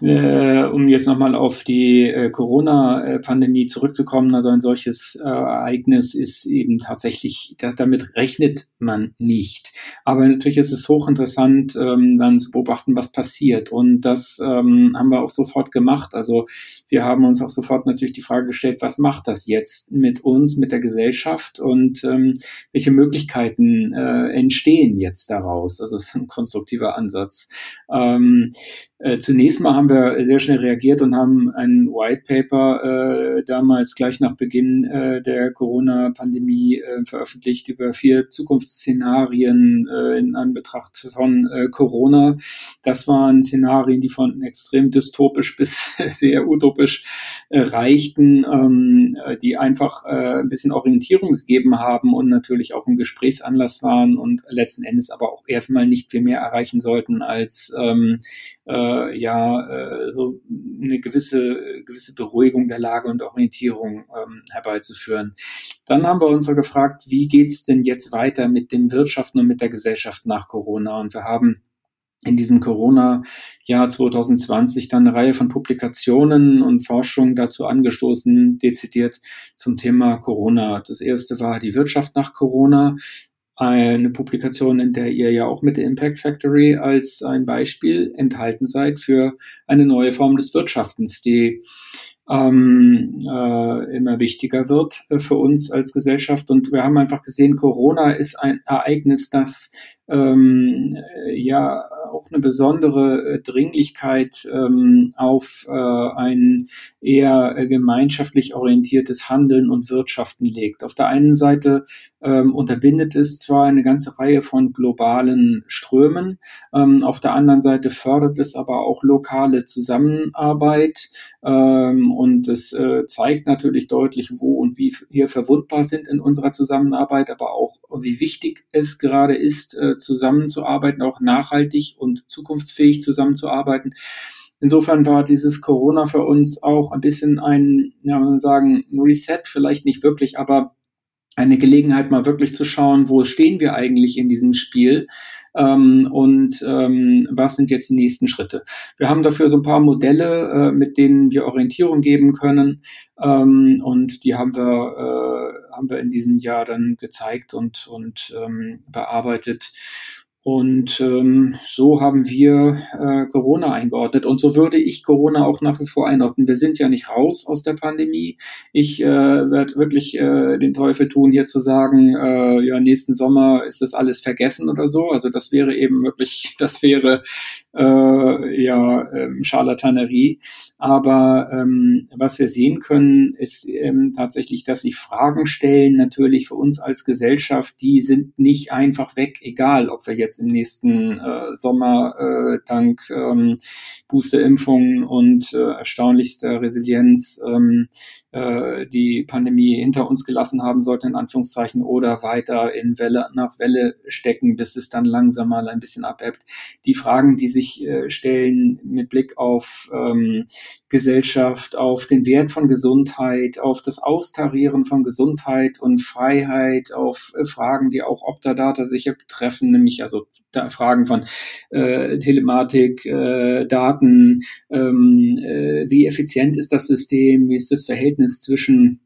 äh, um jetzt nochmal auf die äh, Corona-Pandemie zurückzukommen, also ein solches äh, Ereignis ist eben tatsächlich, da, damit rechnet man nicht. Aber natürlich ist es hochinteressant, ähm, dann zu beobachten, was passiert. Und das ähm, haben wir auch sofort gemacht. Also wir haben uns auch sofort natürlich die Frage gestellt, was macht das jetzt mit uns, mit der Gesellschaft und ähm, welche Möglichkeiten äh, entstehen jetzt daraus? Also es ist ein konstruktiver Ansatz. Äh, zunächst mal haben wir sehr schnell reagiert und haben ein White Paper äh, damals gleich nach Beginn äh, der Corona-Pandemie äh, veröffentlicht über vier Zukunftsszenarien äh, in Anbetracht von äh, Corona. Das waren Szenarien, die von extrem dystopisch bis sehr utopisch äh, reichten, ähm, die einfach äh, ein bisschen Orientierung gegeben haben und natürlich auch ein Gesprächsanlass waren und letzten Endes aber auch erstmal nicht viel mehr erreichen sollten als ähm, äh, ja äh, so eine gewisse gewisse Beruhigung der Lage und Orientierung ähm, herbeizuführen. Dann haben wir uns so gefragt, wie geht's denn jetzt weiter mit dem Wirtschaften und mit der Gesellschaft nach Corona? Und wir haben in diesem Corona-Jahr 2020 dann eine Reihe von Publikationen und Forschungen dazu angestoßen, dezidiert zum Thema Corona. Das erste war die Wirtschaft nach Corona eine Publikation, in der ihr ja auch mit der Impact Factory als ein Beispiel enthalten seid für eine neue Form des Wirtschaftens, die ähm, äh, immer wichtiger wird äh, für uns als Gesellschaft. Und wir haben einfach gesehen, Corona ist ein Ereignis, das ähm, ja auch eine besondere äh, Dringlichkeit ähm, auf äh, ein eher äh, gemeinschaftlich orientiertes Handeln und Wirtschaften legt. Auf der einen Seite ähm, unterbindet es zwar eine ganze Reihe von globalen Strömen, ähm, auf der anderen Seite fördert es aber auch lokale Zusammenarbeit ähm, und es äh, zeigt natürlich deutlich, wo und wie wir verwundbar sind in unserer Zusammenarbeit, aber auch wie wichtig es gerade ist, äh, zusammenzuarbeiten, auch nachhaltig und zukunftsfähig zusammenzuarbeiten. Insofern war dieses Corona für uns auch ein bisschen ein, ja, man sagen, Reset, vielleicht nicht wirklich, aber eine Gelegenheit, mal wirklich zu schauen, wo stehen wir eigentlich in diesem Spiel ähm, und ähm, was sind jetzt die nächsten Schritte. Wir haben dafür so ein paar Modelle, äh, mit denen wir Orientierung geben können ähm, und die haben wir, äh, haben wir in diesem Jahr dann gezeigt und, und ähm, bearbeitet. Und ähm, so haben wir äh, Corona eingeordnet. Und so würde ich Corona auch nach wie vor einordnen. Wir sind ja nicht raus aus der Pandemie. Ich äh, werde wirklich äh, den Teufel tun, hier zu sagen, äh, ja, nächsten Sommer ist das alles vergessen oder so. Also das wäre eben wirklich, das wäre äh, ja ähm, Charlatanerie. Aber ähm, was wir sehen können, ist ähm, tatsächlich, dass sie Fragen stellen, natürlich für uns als Gesellschaft, die sind nicht einfach weg, egal ob wir jetzt im nächsten äh, Sommer äh, dank ähm, Boosterimpfungen und äh, erstaunlichster Resilienz ähm, äh, die Pandemie hinter uns gelassen haben sollte, in Anführungszeichen, oder weiter in Welle nach Welle stecken, bis es dann langsam mal ein bisschen abebbt. Die Fragen, die sich äh, stellen mit Blick auf ähm, Gesellschaft, auf den Wert von Gesundheit, auf das Austarieren von Gesundheit und Freiheit, auf äh, Fragen, die auch Optadata sicher betreffen, nämlich also da Fragen von äh, Telematik, äh, Daten, ähm, äh, wie effizient ist das System, wie ist das Verhältnis zwischen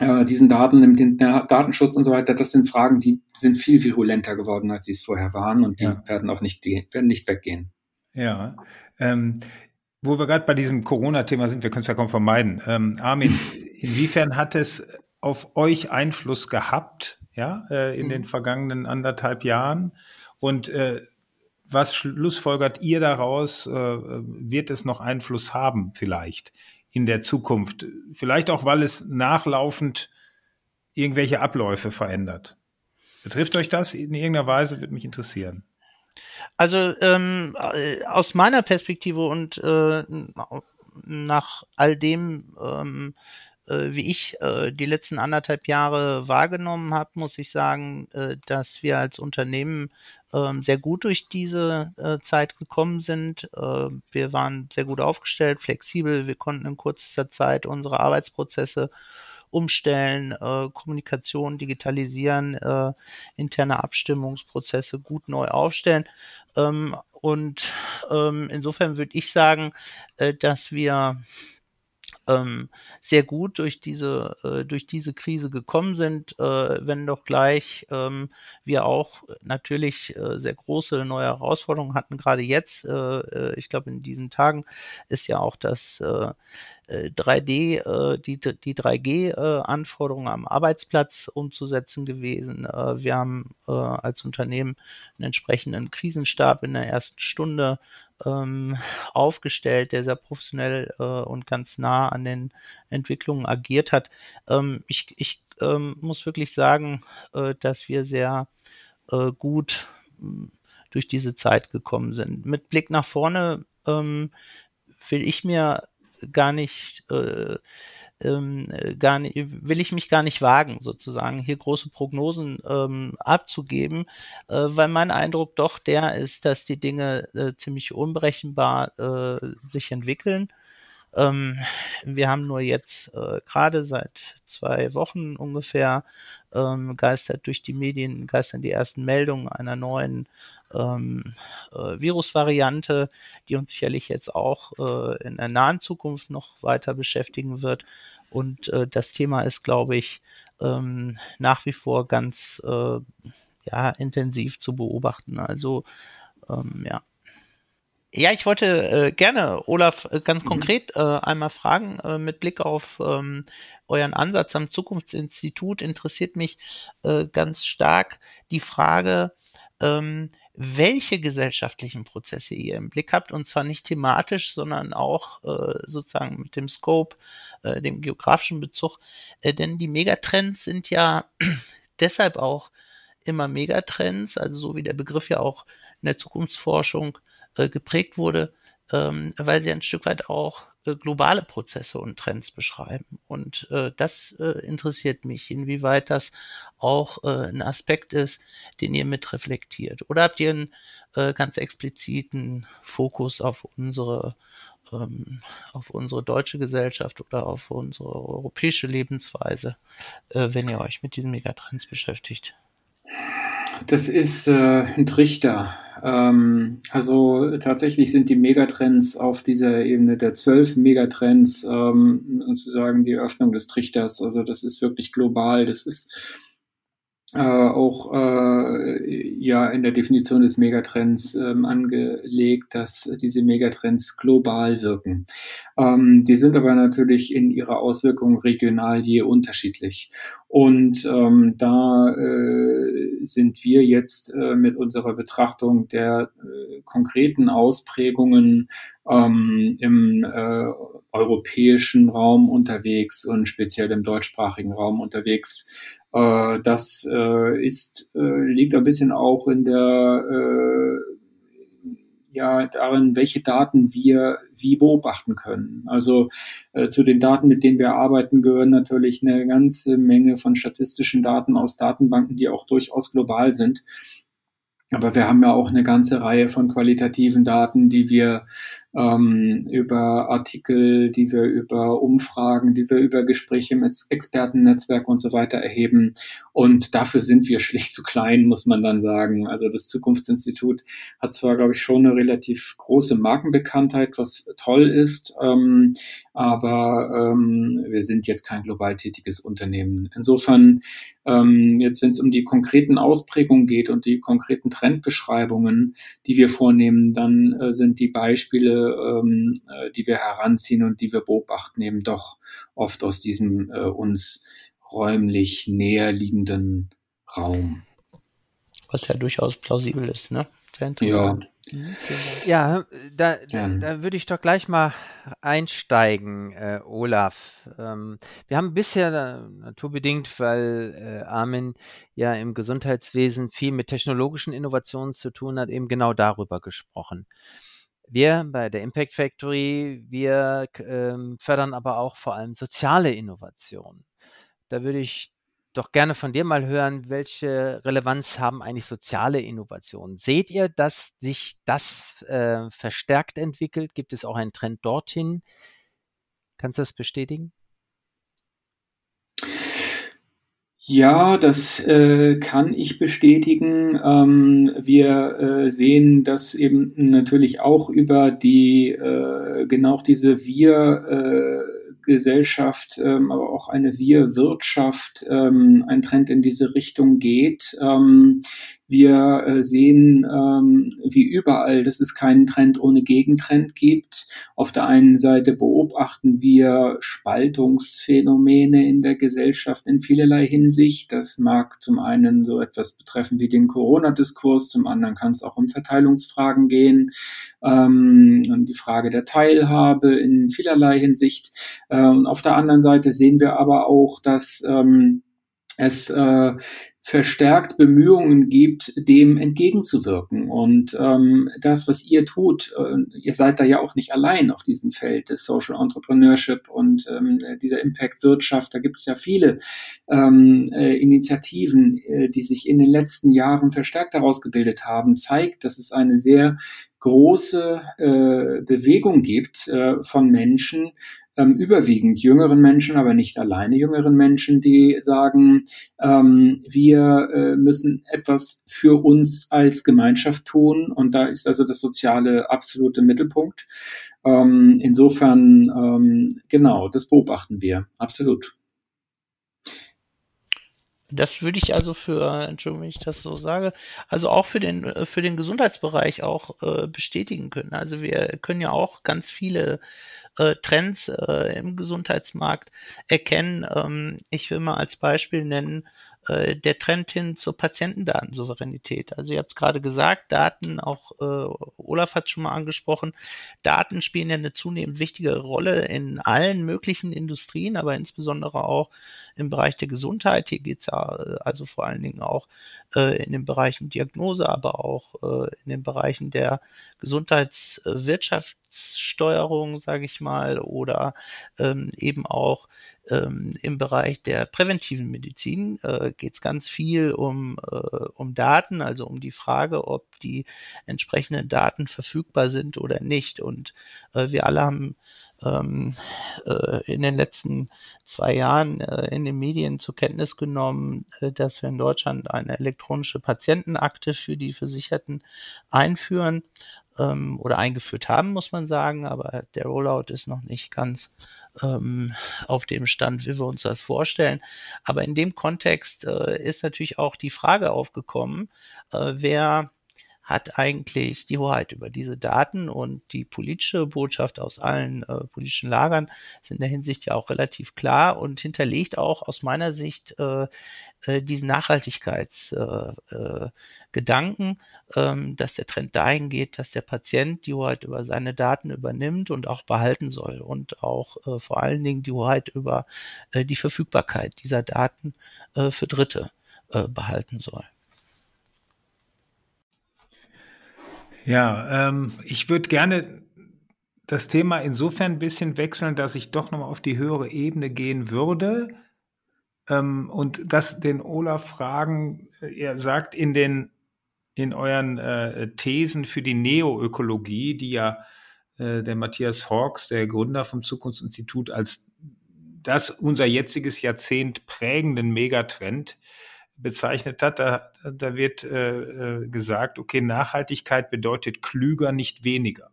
äh, diesen Daten, dem Datenschutz und so weiter, das sind Fragen, die sind viel virulenter geworden, als sie es vorher waren und die ja. werden auch nicht, die werden nicht weggehen. Ja, ähm, wo wir gerade bei diesem Corona-Thema sind, wir können es ja kaum vermeiden. Ähm, Armin, inwiefern hat es auf euch Einfluss gehabt, ja, äh, in mhm. den vergangenen anderthalb Jahren? Und äh, was schlussfolgert ihr daraus? Äh, wird es noch Einfluss haben vielleicht in der Zukunft? Vielleicht auch, weil es nachlaufend irgendwelche Abläufe verändert. Betrifft euch das in irgendeiner Weise? Würde mich interessieren. Also ähm, äh, aus meiner Perspektive und äh, nach all dem, ähm, äh, wie ich äh, die letzten anderthalb Jahre wahrgenommen habe, muss ich sagen, äh, dass wir als Unternehmen ähm, sehr gut durch diese äh, Zeit gekommen sind. Äh, wir waren sehr gut aufgestellt, flexibel. Wir konnten in kurzer Zeit unsere Arbeitsprozesse umstellen, äh, Kommunikation digitalisieren, äh, interne Abstimmungsprozesse gut neu aufstellen. Ähm, und ähm, insofern würde ich sagen, dass wir ähm, sehr gut durch diese, äh, durch diese Krise gekommen sind, äh, wenn doch gleich ähm, wir auch natürlich äh, sehr große neue Herausforderungen hatten. Gerade jetzt, äh, äh, ich glaube, in diesen Tagen ist ja auch das 3D, äh, die, die 3G-Anforderungen am Arbeitsplatz umzusetzen gewesen. wir haben als Unternehmen einen entsprechenden Krisenstab in der ersten Stunde ähm, aufgestellt, der sehr professionell äh, und ganz nah an den Entwicklungen agiert hat. Ähm, ich ich ähm, muss wirklich sagen, äh, dass wir sehr äh, gut hm, durch diese Zeit gekommen sind. Mit Blick nach vorne ähm, will ich mir gar nicht äh, ähm, gar nicht, will ich mich gar nicht wagen, sozusagen hier große Prognosen ähm, abzugeben, äh, weil mein Eindruck doch der ist, dass die Dinge äh, ziemlich unberechenbar äh, sich entwickeln. Ähm, wir haben nur jetzt äh, gerade seit zwei Wochen ungefähr ähm, geistert durch die Medien, geistern die ersten Meldungen einer neuen ähm, äh, Virusvariante, die uns sicherlich jetzt auch äh, in der nahen Zukunft noch weiter beschäftigen wird. Und äh, das Thema ist, glaube ich, ähm, nach wie vor ganz äh, ja, intensiv zu beobachten. Also ähm, ja. Ja, ich wollte äh, gerne, Olaf, äh, ganz mhm. konkret einmal fragen, mit Blick auf ähm, euren Ansatz am Zukunftsinstitut interessiert mich äh, ganz stark die Frage, ähm, welche gesellschaftlichen Prozesse ihr im Blick habt und zwar nicht thematisch, sondern auch äh, sozusagen mit dem Scope, äh, dem geografischen Bezug. Äh, denn die Megatrends sind ja deshalb auch immer Megatrends, also so wie der Begriff ja auch in der Zukunftsforschung äh, geprägt wurde, ähm, weil sie ein Stück weit auch äh, globale Prozesse und Trends beschreiben. Und äh, das äh, interessiert mich, inwieweit das auch äh, ein Aspekt ist, den ihr mit reflektiert. Oder habt ihr einen äh, ganz expliziten Fokus auf unsere ähm, auf unsere deutsche Gesellschaft oder auf unsere europäische Lebensweise, äh, wenn ihr euch mit diesen Megatrends beschäftigt? Das ist äh, ein Trichter. Ähm, also tatsächlich sind die Megatrends auf dieser Ebene der zwölf Megatrends ähm, sozusagen die Öffnung des Trichters. Also das ist wirklich global. Das ist äh, auch äh, ja in der Definition des Megatrends ähm, angelegt, dass diese Megatrends global wirken. Ähm, die sind aber natürlich in ihrer Auswirkung regional je unterschiedlich. Und ähm, da äh, sind wir jetzt äh, mit unserer Betrachtung der äh, konkreten Ausprägungen ähm, im äh, europäischen Raum unterwegs und speziell im deutschsprachigen Raum unterwegs. Äh, das äh, ist, äh, liegt ein bisschen auch in der äh, ja darin, welche Daten wir wie beobachten können. Also äh, zu den Daten, mit denen wir arbeiten, gehören natürlich eine ganze Menge von statistischen Daten aus Datenbanken, die auch durchaus global sind. Aber wir haben ja auch eine ganze Reihe von qualitativen Daten, die wir ähm, über Artikel, die wir über Umfragen, die wir über Gespräche mit Expertennetzwerken und so weiter erheben. Und dafür sind wir schlicht zu klein, muss man dann sagen. Also das Zukunftsinstitut hat zwar, glaube ich, schon eine relativ große Markenbekanntheit, was toll ist, ähm, aber ähm, wir sind jetzt kein global tätiges Unternehmen. Insofern, ähm, jetzt wenn es um die konkreten Ausprägungen geht und die konkreten Trendbeschreibungen, die wir vornehmen, dann äh, sind die Beispiele ähm, äh, die wir heranziehen und die wir beobachten, eben doch oft aus diesem äh, uns räumlich näher liegenden Raum. Was ja durchaus plausibel ist, ne? Sehr interessant. Ja, da, da, da würde ich doch gleich mal einsteigen, äh, Olaf. Ähm, wir haben bisher äh, naturbedingt, weil äh, Armin ja im Gesundheitswesen viel mit technologischen Innovationen zu tun hat, eben genau darüber gesprochen. Wir bei der Impact Factory, wir ähm, fördern aber auch vor allem soziale Innovation. Da würde ich doch gerne von dir mal hören, welche Relevanz haben eigentlich soziale Innovationen? Seht ihr, dass sich das äh, verstärkt entwickelt? Gibt es auch einen Trend dorthin? Kannst du das bestätigen? Ja, das äh, kann ich bestätigen. Ähm, wir äh, sehen das eben natürlich auch über die äh, genau diese wir äh, Gesellschaft, ähm, aber auch eine Wir-Wirtschaft ähm, ein Trend in diese Richtung geht. Ähm, wir äh, sehen, ähm, wie überall, dass es keinen Trend ohne Gegentrend gibt. Auf der einen Seite beobachten wir Spaltungsphänomene in der Gesellschaft in vielerlei Hinsicht. Das mag zum einen so etwas betreffen wie den Corona-Diskurs, zum anderen kann es auch um Verteilungsfragen gehen ähm, und die Frage der Teilhabe in vielerlei Hinsicht. Ähm, auf der anderen Seite sehen wir aber auch, dass ähm, es äh, verstärkt Bemühungen gibt, dem entgegenzuwirken. Und ähm, das, was ihr tut, äh, ihr seid da ja auch nicht allein auf diesem Feld des Social Entrepreneurship und ähm, dieser Impact-Wirtschaft. Da gibt es ja viele ähm, äh, Initiativen, äh, die sich in den letzten Jahren verstärkt herausgebildet haben, zeigt, dass es eine sehr große äh, Bewegung gibt äh, von Menschen, ähm, überwiegend jüngeren Menschen, aber nicht alleine jüngeren Menschen, die sagen, ähm, wir äh, müssen etwas für uns als Gemeinschaft tun. Und da ist also das Soziale absolute Mittelpunkt. Ähm, insofern, ähm, genau, das beobachten wir, absolut. Das würde ich also für, Entschuldigung, wenn ich das so sage, also auch für den, für den Gesundheitsbereich auch äh, bestätigen können. Also wir können ja auch ganz viele äh, Trends äh, im Gesundheitsmarkt erkennen. Ähm, ich will mal als Beispiel nennen, äh, der Trend hin zur Patientendatensouveränität. Also ihr habt es gerade gesagt, Daten, auch äh, Olaf hat schon mal angesprochen, Daten spielen ja eine zunehmend wichtige Rolle in allen möglichen Industrien, aber insbesondere auch im Bereich der Gesundheit. Hier geht es ja äh, also vor allen Dingen auch äh, in den Bereichen Diagnose, aber auch äh, in den Bereichen der Gesundheitswirtschaftssteuerung, sage ich mal, oder ähm, eben auch ähm, im Bereich der präventiven Medizin äh, geht es ganz viel um, äh, um Daten, also um die Frage, ob die entsprechenden Daten verfügbar sind oder nicht. Und äh, wir alle haben ähm, äh, in den letzten zwei Jahren äh, in den Medien zur Kenntnis genommen, äh, dass wir in Deutschland eine elektronische Patientenakte für die Versicherten einführen ähm, oder eingeführt haben, muss man sagen, aber der Rollout ist noch nicht ganz ähm, auf dem Stand, wie wir uns das vorstellen. Aber in dem Kontext äh, ist natürlich auch die Frage aufgekommen, äh, wer hat eigentlich die Hoheit über diese Daten und die politische Botschaft aus allen äh, politischen Lagern ist in der Hinsicht ja auch relativ klar und hinterlegt auch aus meiner Sicht äh, äh, diesen Nachhaltigkeitsgedanken, äh, ähm, dass der Trend dahin geht, dass der Patient die Hoheit über seine Daten übernimmt und auch behalten soll und auch äh, vor allen Dingen die Hoheit über äh, die Verfügbarkeit dieser Daten äh, für Dritte äh, behalten soll. Ja, ähm, ich würde gerne das Thema insofern ein bisschen wechseln, dass ich doch nochmal auf die höhere Ebene gehen würde ähm, und das den Olaf fragen. Er sagt in den in euren äh, Thesen für die Neoökologie, die ja äh, der Matthias Hawks, der Gründer vom Zukunftsinstitut, als das unser jetziges Jahrzehnt prägenden Megatrend bezeichnet hat. Da, da wird äh, äh, gesagt, okay, Nachhaltigkeit bedeutet klüger, nicht weniger.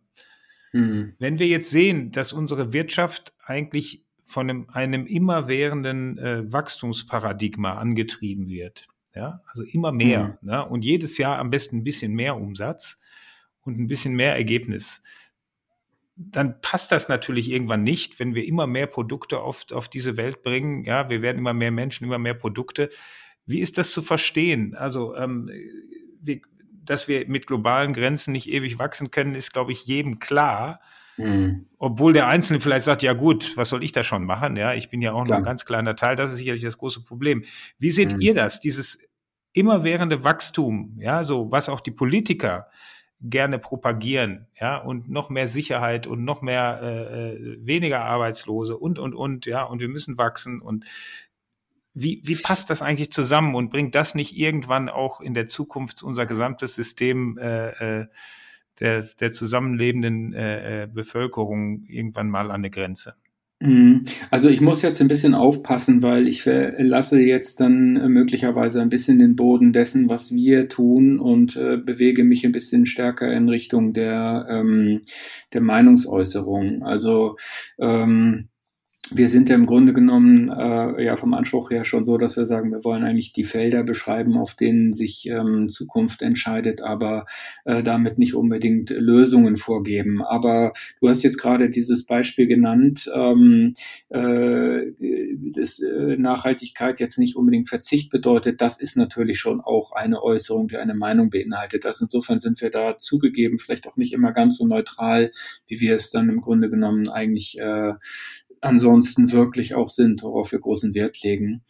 Mhm. Wenn wir jetzt sehen, dass unsere Wirtschaft eigentlich von einem, einem immerwährenden äh, Wachstumsparadigma angetrieben wird, ja, also immer mehr, mhm. ne? und jedes Jahr am besten ein bisschen mehr Umsatz und ein bisschen mehr Ergebnis, dann passt das natürlich irgendwann nicht, wenn wir immer mehr Produkte auf, auf diese Welt bringen. Ja, wir werden immer mehr Menschen, immer mehr Produkte. Wie ist das zu verstehen? Also, ähm, wie, dass wir mit globalen Grenzen nicht ewig wachsen können, ist, glaube ich, jedem klar. Mhm. Obwohl der Einzelne vielleicht sagt, ja gut, was soll ich da schon machen? Ja, ich bin ja auch Klar. nur ein ganz kleiner Teil. Das ist sicherlich das große Problem. Wie seht mhm. ihr das? Dieses immerwährende Wachstum, ja, so was auch die Politiker gerne propagieren, ja, und noch mehr Sicherheit und noch mehr äh, äh weniger Arbeitslose und und und, ja, und wir müssen wachsen und wie, wie passt das eigentlich zusammen und bringt das nicht irgendwann auch in der Zukunft unser gesamtes System äh, äh, der, der zusammenlebenden äh, äh, Bevölkerung irgendwann mal an eine Grenze? Mhm. Also ich muss jetzt ein bisschen aufpassen, weil ich verlasse jetzt dann äh, möglicherweise ein bisschen den Boden dessen, was wir tun und äh, bewege mich ein bisschen stärker in Richtung der, ähm, der Meinungsäußerung. Also ähm, wir sind ja im Grunde genommen äh, ja vom Anspruch her schon so, dass wir sagen, wir wollen eigentlich die Felder beschreiben, auf denen sich ähm, Zukunft entscheidet, aber äh, damit nicht unbedingt Lösungen vorgeben. Aber du hast jetzt gerade dieses Beispiel genannt, ähm, äh, dass äh, Nachhaltigkeit jetzt nicht unbedingt Verzicht bedeutet. Das ist natürlich schon auch eine Äußerung, die eine Meinung beinhaltet. Also insofern sind wir da zugegeben, vielleicht auch nicht immer ganz so neutral, wie wir es dann im Grunde genommen eigentlich äh, ansonsten wirklich auch sind, worauf wir großen Wert legen.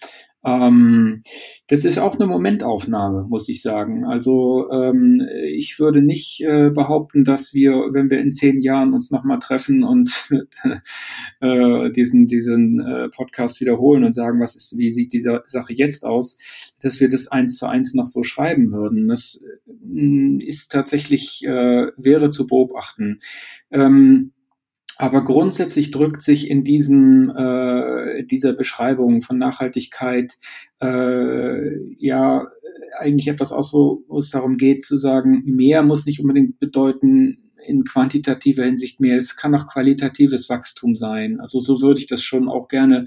Ähm, das ist auch eine Momentaufnahme, muss ich sagen. Also ähm, ich würde nicht äh, behaupten, dass wir, wenn wir in zehn Jahren uns nochmal treffen und äh, diesen, diesen äh, Podcast wiederholen und sagen, was ist, wie sieht diese Sache jetzt aus, dass wir das eins zu eins noch so schreiben würden. Das äh, ist tatsächlich, äh, wäre zu beobachten. Ähm, aber grundsätzlich drückt sich in diesem, äh, dieser Beschreibung von Nachhaltigkeit äh, ja eigentlich etwas aus, wo, wo es darum geht zu sagen, mehr muss nicht unbedingt bedeuten, in quantitativer Hinsicht mehr. Es kann auch qualitatives Wachstum sein. Also so würde ich das schon auch gerne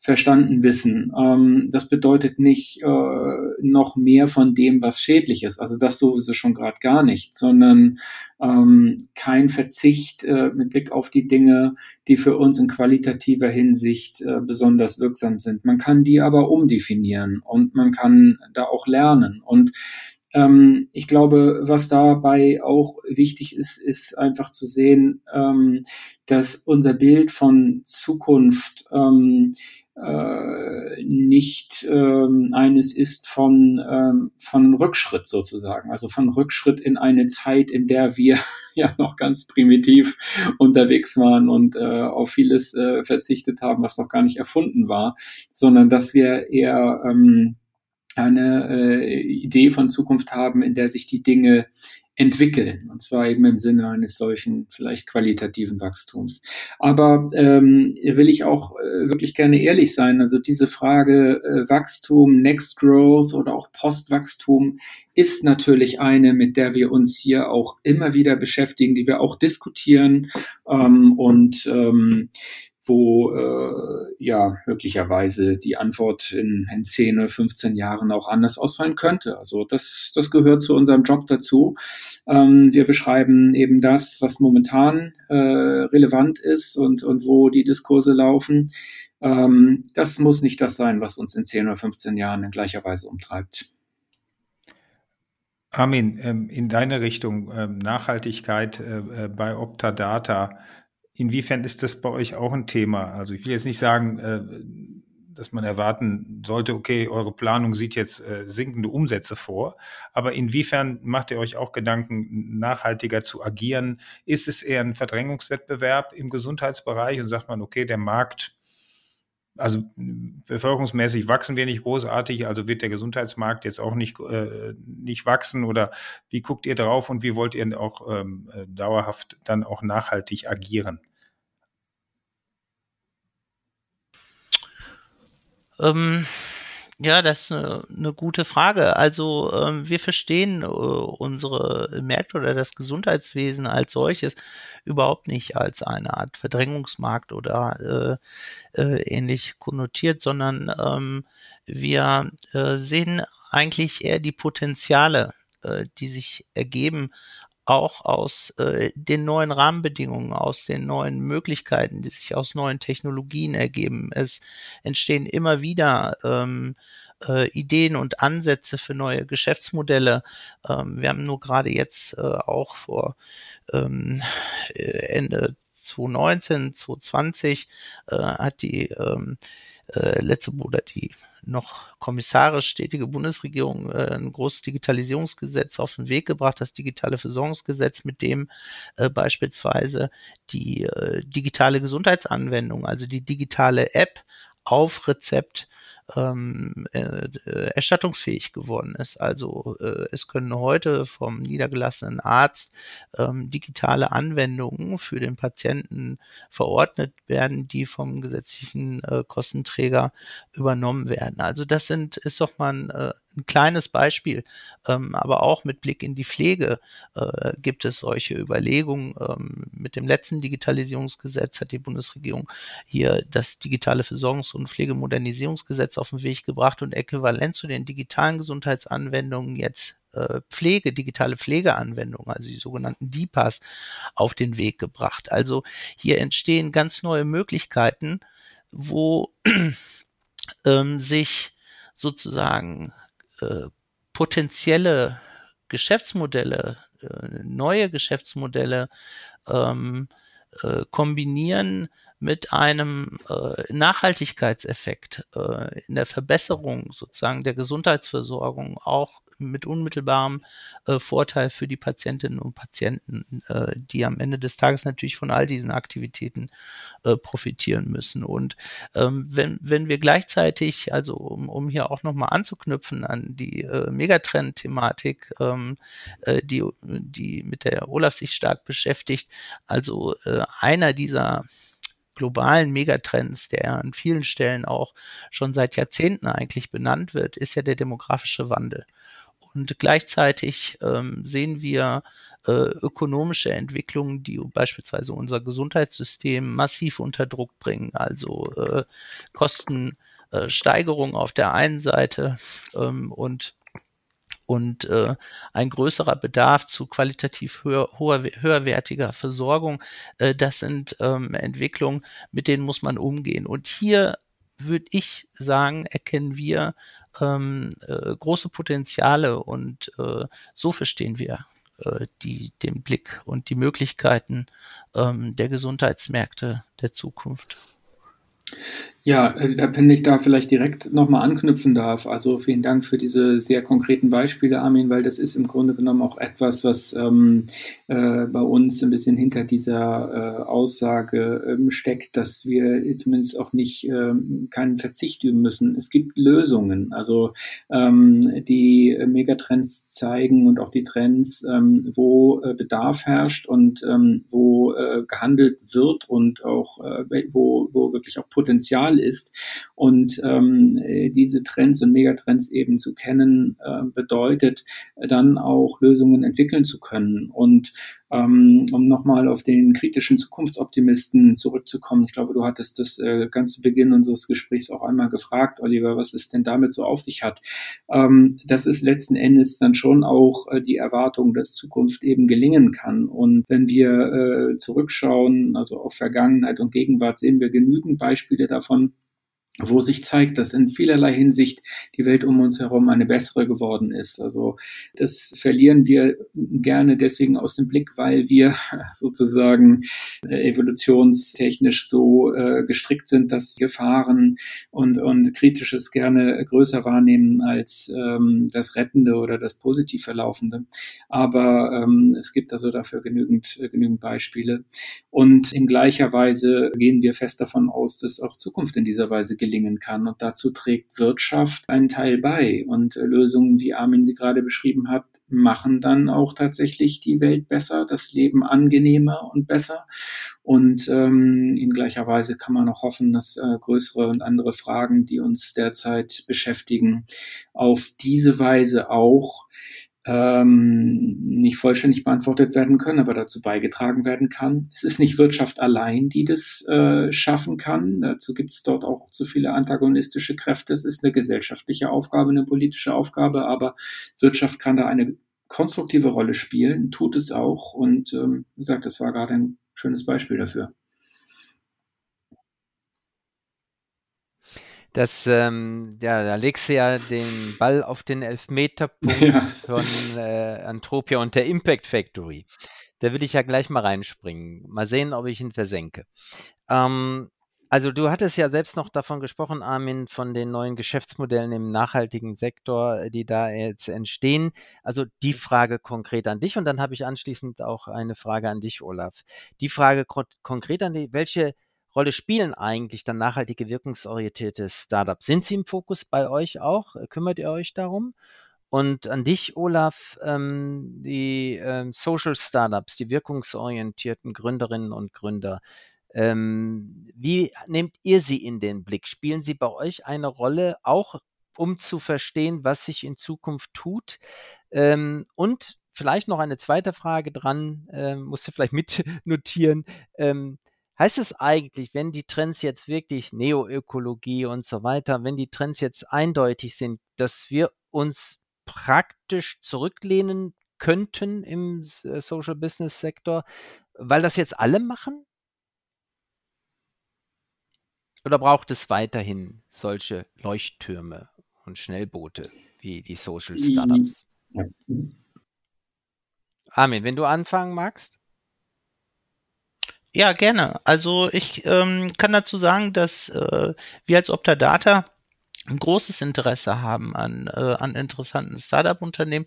verstanden wissen. Ähm, das bedeutet nicht äh, noch mehr von dem, was schädlich ist. Also das sowieso schon gerade gar nicht, sondern ähm, kein Verzicht äh, mit Blick auf die Dinge, die für uns in qualitativer Hinsicht äh, besonders wirksam sind. Man kann die aber umdefinieren und man kann da auch lernen. Und ähm, ich glaube, was dabei auch wichtig ist, ist einfach zu sehen, ähm, dass unser Bild von Zukunft ähm, äh, nicht ähm, eines ist von, ähm, von Rückschritt sozusagen, also von Rückschritt in eine Zeit, in der wir ja noch ganz primitiv unterwegs waren und äh, auf vieles äh, verzichtet haben, was noch gar nicht erfunden war, sondern dass wir eher ähm, eine äh, Idee von Zukunft haben, in der sich die Dinge entwickeln. Und zwar eben im Sinne eines solchen vielleicht qualitativen Wachstums. Aber ähm, will ich auch äh, wirklich gerne ehrlich sein. Also diese Frage äh, Wachstum, Next Growth oder auch Postwachstum ist natürlich eine, mit der wir uns hier auch immer wieder beschäftigen, die wir auch diskutieren. Ähm, und ähm, wo äh, ja möglicherweise die Antwort in, in 10 oder 15 Jahren auch anders ausfallen könnte. Also das, das gehört zu unserem Job dazu. Ähm, wir beschreiben eben das, was momentan äh, relevant ist und, und wo die Diskurse laufen. Ähm, das muss nicht das sein, was uns in 10 oder 15 Jahren in gleicher Weise umtreibt. Armin, ähm, in deine Richtung ähm, Nachhaltigkeit äh, äh, bei Optadata Inwiefern ist das bei euch auch ein Thema? Also ich will jetzt nicht sagen, äh, dass man erwarten sollte, okay, eure Planung sieht jetzt äh, sinkende Umsätze vor. Aber inwiefern macht ihr euch auch Gedanken, nachhaltiger zu agieren? Ist es eher ein Verdrängungswettbewerb im Gesundheitsbereich und sagt man, okay, der Markt also bevölkerungsmäßig wachsen wir nicht großartig, also wird der Gesundheitsmarkt jetzt auch nicht, äh, nicht wachsen oder wie guckt ihr drauf und wie wollt ihr auch ähm, äh, dauerhaft dann auch nachhaltig agieren? Ähm, ja, das ist eine, eine gute Frage. Also ähm, wir verstehen äh, unsere Märkte oder das Gesundheitswesen als solches überhaupt nicht als eine Art Verdrängungsmarkt oder äh, äh, ähnlich konnotiert, sondern ähm, wir äh, sehen eigentlich eher die Potenziale, äh, die sich ergeben auch aus äh, den neuen Rahmenbedingungen, aus den neuen Möglichkeiten, die sich aus neuen Technologien ergeben. Es entstehen immer wieder ähm, äh, Ideen und Ansätze für neue Geschäftsmodelle. Ähm, wir haben nur gerade jetzt äh, auch vor ähm, Ende 2019, 2020 äh, hat die ähm, äh, letzte oder die noch kommissarisch stetige Bundesregierung äh, ein großes Digitalisierungsgesetz auf den Weg gebracht, das digitale Versorgungsgesetz, mit dem äh, beispielsweise die äh, digitale Gesundheitsanwendung, also die digitale App auf Rezept ähm, äh, äh, erstattungsfähig geworden ist. Also äh, es können heute vom niedergelassenen Arzt ähm, digitale Anwendungen für den Patienten verordnet werden, die vom gesetzlichen äh, Kostenträger übernommen werden. Also das sind ist doch mal ein, äh, ein kleines Beispiel, ähm, aber auch mit Blick in die Pflege äh, gibt es solche Überlegungen. Ähm, mit dem letzten Digitalisierungsgesetz hat die Bundesregierung hier das digitale Versorgungs- und Pflegemodernisierungsgesetz auf den Weg gebracht und äquivalent zu den digitalen Gesundheitsanwendungen jetzt äh, Pflege, digitale Pflegeanwendungen, also die sogenannten DIPAs, auf den Weg gebracht. Also hier entstehen ganz neue Möglichkeiten, wo ähm, sich sozusagen äh, potenzielle Geschäftsmodelle, äh, neue Geschäftsmodelle ähm, äh, kombinieren mit einem äh, Nachhaltigkeitseffekt äh, in der Verbesserung sozusagen der Gesundheitsversorgung auch mit unmittelbarem äh, Vorteil für die Patientinnen und Patienten, äh, die am Ende des Tages natürlich von all diesen Aktivitäten äh, profitieren müssen. Und ähm, wenn, wenn wir gleichzeitig, also um, um hier auch nochmal anzuknüpfen an die äh, Megatrend-Thematik, ähm, äh, die, die mit der Olaf sich stark beschäftigt, also äh, einer dieser globalen Megatrends, der an vielen Stellen auch schon seit Jahrzehnten eigentlich benannt wird, ist ja der demografische Wandel. Und gleichzeitig ähm, sehen wir äh, ökonomische Entwicklungen, die beispielsweise unser Gesundheitssystem massiv unter Druck bringen, also äh, Kostensteigerung auf der einen Seite ähm, und und äh, ein größerer Bedarf zu qualitativ höher, hoher, höherwertiger Versorgung. Äh, das sind ähm, Entwicklungen, mit denen muss man umgehen. Und hier würde ich sagen, erkennen wir ähm, äh, große Potenziale und äh, so verstehen wir äh, die, den Blick und die Möglichkeiten ähm, der Gesundheitsmärkte der Zukunft. Ja, äh, wenn ich da vielleicht direkt nochmal anknüpfen darf. Also vielen Dank für diese sehr konkreten Beispiele, Armin, weil das ist im Grunde genommen auch etwas, was ähm, äh, bei uns ein bisschen hinter dieser äh, Aussage ähm, steckt, dass wir zumindest auch nicht ähm, keinen Verzicht üben müssen. Es gibt Lösungen. Also ähm, die Megatrends zeigen und auch die Trends, ähm, wo äh, Bedarf herrscht und ähm, wo äh, gehandelt wird und auch äh, wo, wo wirklich auch Potenzial ist. Und ähm, diese Trends und Megatrends eben zu kennen, äh, bedeutet dann auch Lösungen entwickeln zu können. Und ähm, um nochmal auf den kritischen Zukunftsoptimisten zurückzukommen, ich glaube, du hattest das äh, ganz zu Beginn unseres Gesprächs auch einmal gefragt, Oliver, was es denn damit so auf sich hat. Ähm, das ist letzten Endes dann schon auch äh, die Erwartung, dass Zukunft eben gelingen kann. Und wenn wir äh, zurückschauen, also auf Vergangenheit und Gegenwart, sehen wir genügend Beispiele davon, wo sich zeigt, dass in vielerlei Hinsicht die Welt um uns herum eine bessere geworden ist. Also das verlieren wir gerne deswegen aus dem Blick, weil wir sozusagen äh, evolutionstechnisch so äh, gestrickt sind, dass Gefahren und, und Kritisches gerne größer wahrnehmen als ähm, das Rettende oder das positiv Verlaufende. Aber ähm, es gibt also dafür genügend, äh, genügend Beispiele. Und in gleicher Weise gehen wir fest davon aus, dass auch Zukunft in dieser Weise gelingt gelingen kann. Und dazu trägt Wirtschaft einen Teil bei. Und äh, Lösungen, wie Armin sie gerade beschrieben hat, machen dann auch tatsächlich die Welt besser, das Leben angenehmer und besser. Und ähm, in gleicher Weise kann man auch hoffen, dass äh, größere und andere Fragen, die uns derzeit beschäftigen, auf diese Weise auch ähm, nicht vollständig beantwortet werden können, aber dazu beigetragen werden kann. Es ist nicht Wirtschaft allein, die das äh, schaffen kann. Dazu gibt es dort auch zu viele antagonistische Kräfte. Es ist eine gesellschaftliche Aufgabe, eine politische Aufgabe, aber Wirtschaft kann da eine konstruktive Rolle spielen, tut es auch. Und ähm, wie gesagt, das war gerade ein schönes Beispiel dafür. Das, ähm, ja, da legst du ja den Ball auf den Elfmeterpunkt ja. von äh, Antropia und der Impact Factory. Da will ich ja gleich mal reinspringen. Mal sehen, ob ich ihn versenke. Ähm, also du hattest ja selbst noch davon gesprochen, Armin, von den neuen Geschäftsmodellen im nachhaltigen Sektor, die da jetzt entstehen. Also die Frage konkret an dich und dann habe ich anschließend auch eine Frage an dich, Olaf. Die Frage konkret an dich, welche Rolle spielen eigentlich dann nachhaltige, wirkungsorientierte Startups? Sind sie im Fokus bei euch auch? Kümmert ihr euch darum? Und an dich, Olaf, ähm, die ähm, Social Startups, die wirkungsorientierten Gründerinnen und Gründer, ähm, wie nehmt ihr sie in den Blick? Spielen sie bei euch eine Rolle, auch um zu verstehen, was sich in Zukunft tut? Ähm, und vielleicht noch eine zweite Frage dran, äh, musst du vielleicht mitnotieren. Ähm, Heißt es eigentlich, wenn die Trends jetzt wirklich Neoökologie und so weiter, wenn die Trends jetzt eindeutig sind, dass wir uns praktisch zurücklehnen könnten im äh, Social Business Sektor, weil das jetzt alle machen? Oder braucht es weiterhin solche Leuchttürme und Schnellboote wie die Social Startups? Armin, wenn du anfangen magst? Ja, gerne. Also ich ähm, kann dazu sagen, dass äh, wir als Optadata ein großes Interesse haben an, äh, an interessanten Startup-Unternehmen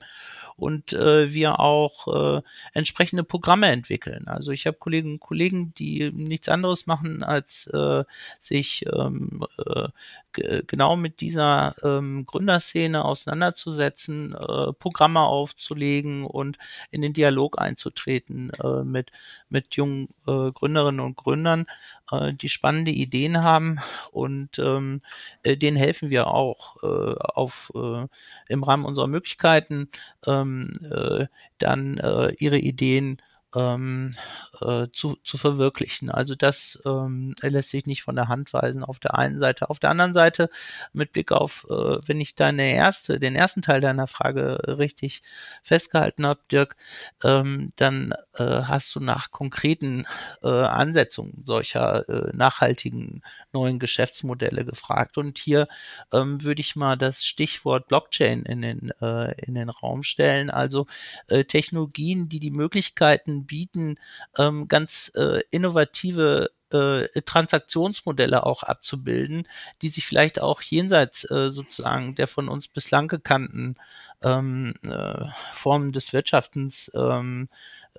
und äh, wir auch äh, entsprechende Programme entwickeln. Also ich habe Kolleginnen und Kollegen, die nichts anderes machen, als äh, sich ähm, äh, genau mit dieser ähm, Gründerszene auseinanderzusetzen, äh, Programme aufzulegen und in den Dialog einzutreten äh, mit, mit jungen äh, Gründerinnen und Gründern, äh, die spannende Ideen haben und ähm, äh, denen helfen wir auch äh, auf, äh, im Rahmen unserer Möglichkeiten ähm, äh, dann äh, ihre Ideen ähm, äh, zu, zu verwirklichen. Also das ähm, lässt sich nicht von der Hand weisen auf der einen Seite. Auf der anderen Seite, mit Blick auf, äh, wenn ich deine erste, den ersten Teil deiner Frage richtig festgehalten habe, Dirk, ähm, dann äh, hast du nach konkreten äh, Ansetzungen solcher äh, nachhaltigen neuen Geschäftsmodelle gefragt. Und hier ähm, würde ich mal das Stichwort Blockchain in den, äh, in den Raum stellen. Also äh, Technologien, die die Möglichkeiten bieten, ähm, ganz äh, innovative äh, Transaktionsmodelle auch abzubilden, die sich vielleicht auch jenseits äh, sozusagen der von uns bislang gekannten ähm, äh, Formen des Wirtschaftens ähm,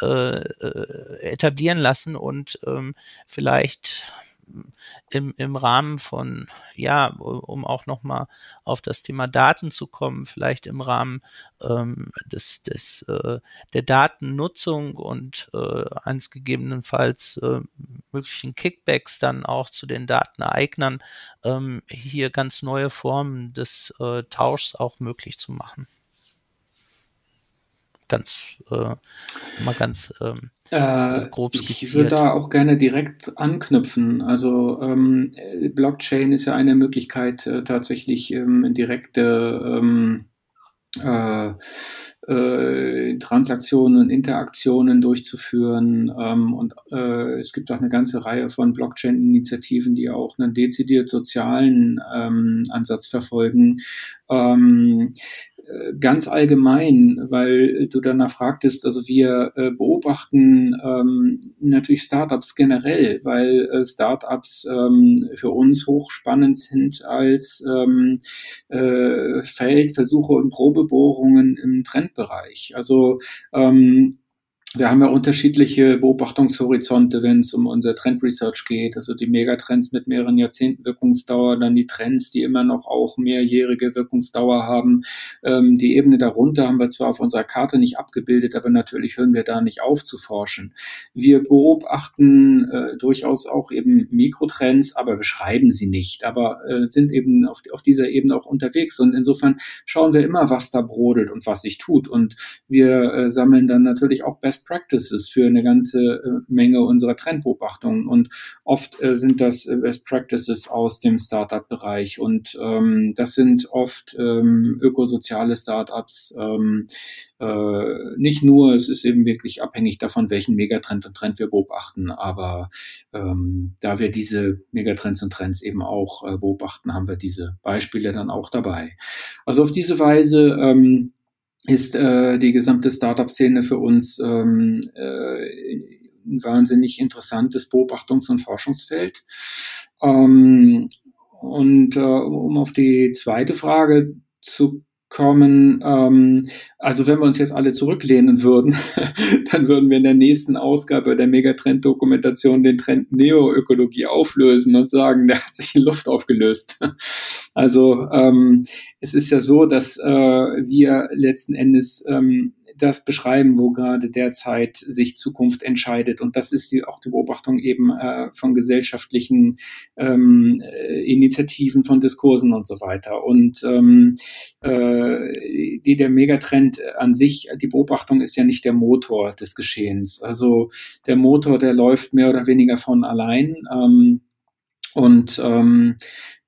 äh, etablieren lassen und ähm, vielleicht im, im Rahmen von, ja, um auch nochmal auf das Thema Daten zu kommen, vielleicht im Rahmen ähm, des, des, äh, der Datennutzung und äh, eines gegebenenfalls äh, möglichen Kickbacks dann auch zu den Dateneignern, ähm, hier ganz neue Formen des äh, Tauschs auch möglich zu machen ganz äh, mal ganz ähm, äh, grob skizziert. Ich würde da auch gerne direkt anknüpfen. Also ähm, Blockchain ist ja eine Möglichkeit, äh, tatsächlich ähm, direkte ähm, äh, Transaktionen und Interaktionen durchzuführen. Ähm, und äh, es gibt auch eine ganze Reihe von Blockchain-Initiativen, die auch einen dezidiert sozialen ähm, Ansatz verfolgen. Ähm, äh, ganz allgemein, weil du danach fragtest, also wir äh, beobachten ähm, natürlich Startups generell, weil äh, Startups ähm, für uns hochspannend sind als ähm, äh, Feldversuche und Probebohrungen im Trendbereich. Also ähm, wir haben ja unterschiedliche Beobachtungshorizonte, wenn es um unser Trend Research geht, also die Megatrends mit mehreren Jahrzehnten Wirkungsdauer, dann die Trends, die immer noch auch mehrjährige Wirkungsdauer haben. Ähm, die Ebene darunter haben wir zwar auf unserer Karte nicht abgebildet, aber natürlich hören wir da nicht auf zu forschen. Wir beobachten äh, durchaus auch eben Mikrotrends, aber beschreiben sie nicht, aber äh, sind eben auf, auf dieser Ebene auch unterwegs. Und insofern schauen wir immer, was da brodelt und was sich tut. Und wir äh, sammeln dann natürlich auch Best Practices für eine ganze äh, Menge unserer Trendbeobachtungen. Und oft äh, sind das äh, Best Practices aus dem Startup-Bereich. Und ähm, das sind oft ähm, ökosoziale Startups. Ähm, äh, nicht nur, es ist eben wirklich abhängig davon, welchen Megatrend und Trend wir beobachten. Aber ähm, da wir diese Megatrends und Trends eben auch äh, beobachten, haben wir diese Beispiele dann auch dabei. Also auf diese Weise ähm, ist äh, die gesamte Startup-Szene für uns ähm, äh, ein wahnsinnig interessantes Beobachtungs- und Forschungsfeld. Ähm, und äh, um auf die zweite Frage zu kommen. Ähm, also wenn wir uns jetzt alle zurücklehnen würden, dann würden wir in der nächsten Ausgabe der Megatrend-Dokumentation den Trend Neoökologie auflösen und sagen, der hat sich in Luft aufgelöst. Also ähm, es ist ja so, dass äh, wir letzten Endes ähm, das beschreiben, wo gerade derzeit sich Zukunft entscheidet. Und das ist die, auch die Beobachtung eben äh, von gesellschaftlichen ähm, äh, Initiativen, von Diskursen und so weiter. Und ähm, äh, die, der Megatrend an sich, die Beobachtung ist ja nicht der Motor des Geschehens. Also der Motor, der läuft mehr oder weniger von allein. Ähm, und ähm,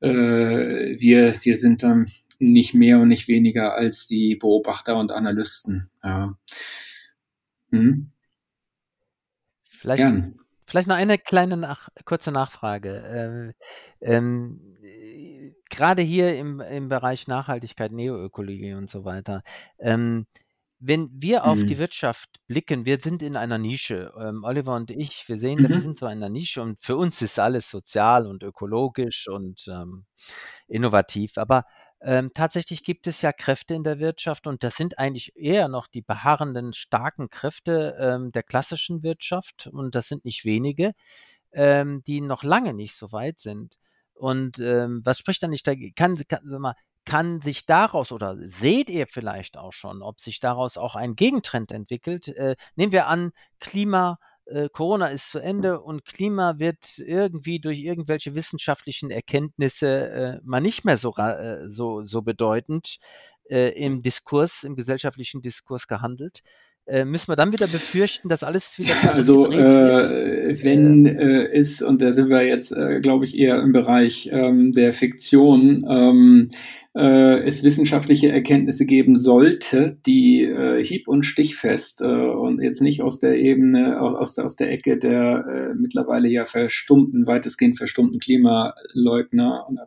äh, wir, wir sind dann nicht mehr und nicht weniger als die Beobachter und Analysten. Ja. Hm? Vielleicht, Gern. vielleicht noch eine kleine nach, kurze Nachfrage. Ähm, ähm, Gerade hier im, im Bereich Nachhaltigkeit, Neoökologie und so weiter. Ähm, wenn wir auf die mhm. Wirtschaft blicken, wir sind in einer Nische. Ähm, Oliver und ich, wir sehen, wir mhm. sind so in einer Nische und für uns ist alles sozial und ökologisch und ähm, innovativ. Aber ähm, tatsächlich gibt es ja Kräfte in der Wirtschaft und das sind eigentlich eher noch die beharrenden, starken Kräfte ähm, der klassischen Wirtschaft und das sind nicht wenige, ähm, die noch lange nicht so weit sind. Und ähm, was spricht dann nicht dagegen? Kann, kann, mal, kann sich daraus oder seht ihr vielleicht auch schon, ob sich daraus auch ein Gegentrend entwickelt? Äh, nehmen wir an, Klima äh, Corona ist zu Ende und Klima wird irgendwie durch irgendwelche wissenschaftlichen Erkenntnisse äh, mal nicht mehr so, äh, so, so bedeutend äh, im Diskurs, im gesellschaftlichen Diskurs gehandelt. Äh, müssen wir dann wieder befürchten, dass alles wieder also äh, wenn äh, ist und da sind wir jetzt äh, glaube ich eher im Bereich ähm, der Fiktion ähm, äh, es wissenschaftliche Erkenntnisse geben sollte, die hieb- und stichfest und jetzt nicht aus der Ebene, aus, aus der Ecke der mittlerweile ja verstummten, weitestgehend verstummten Klimaleugner und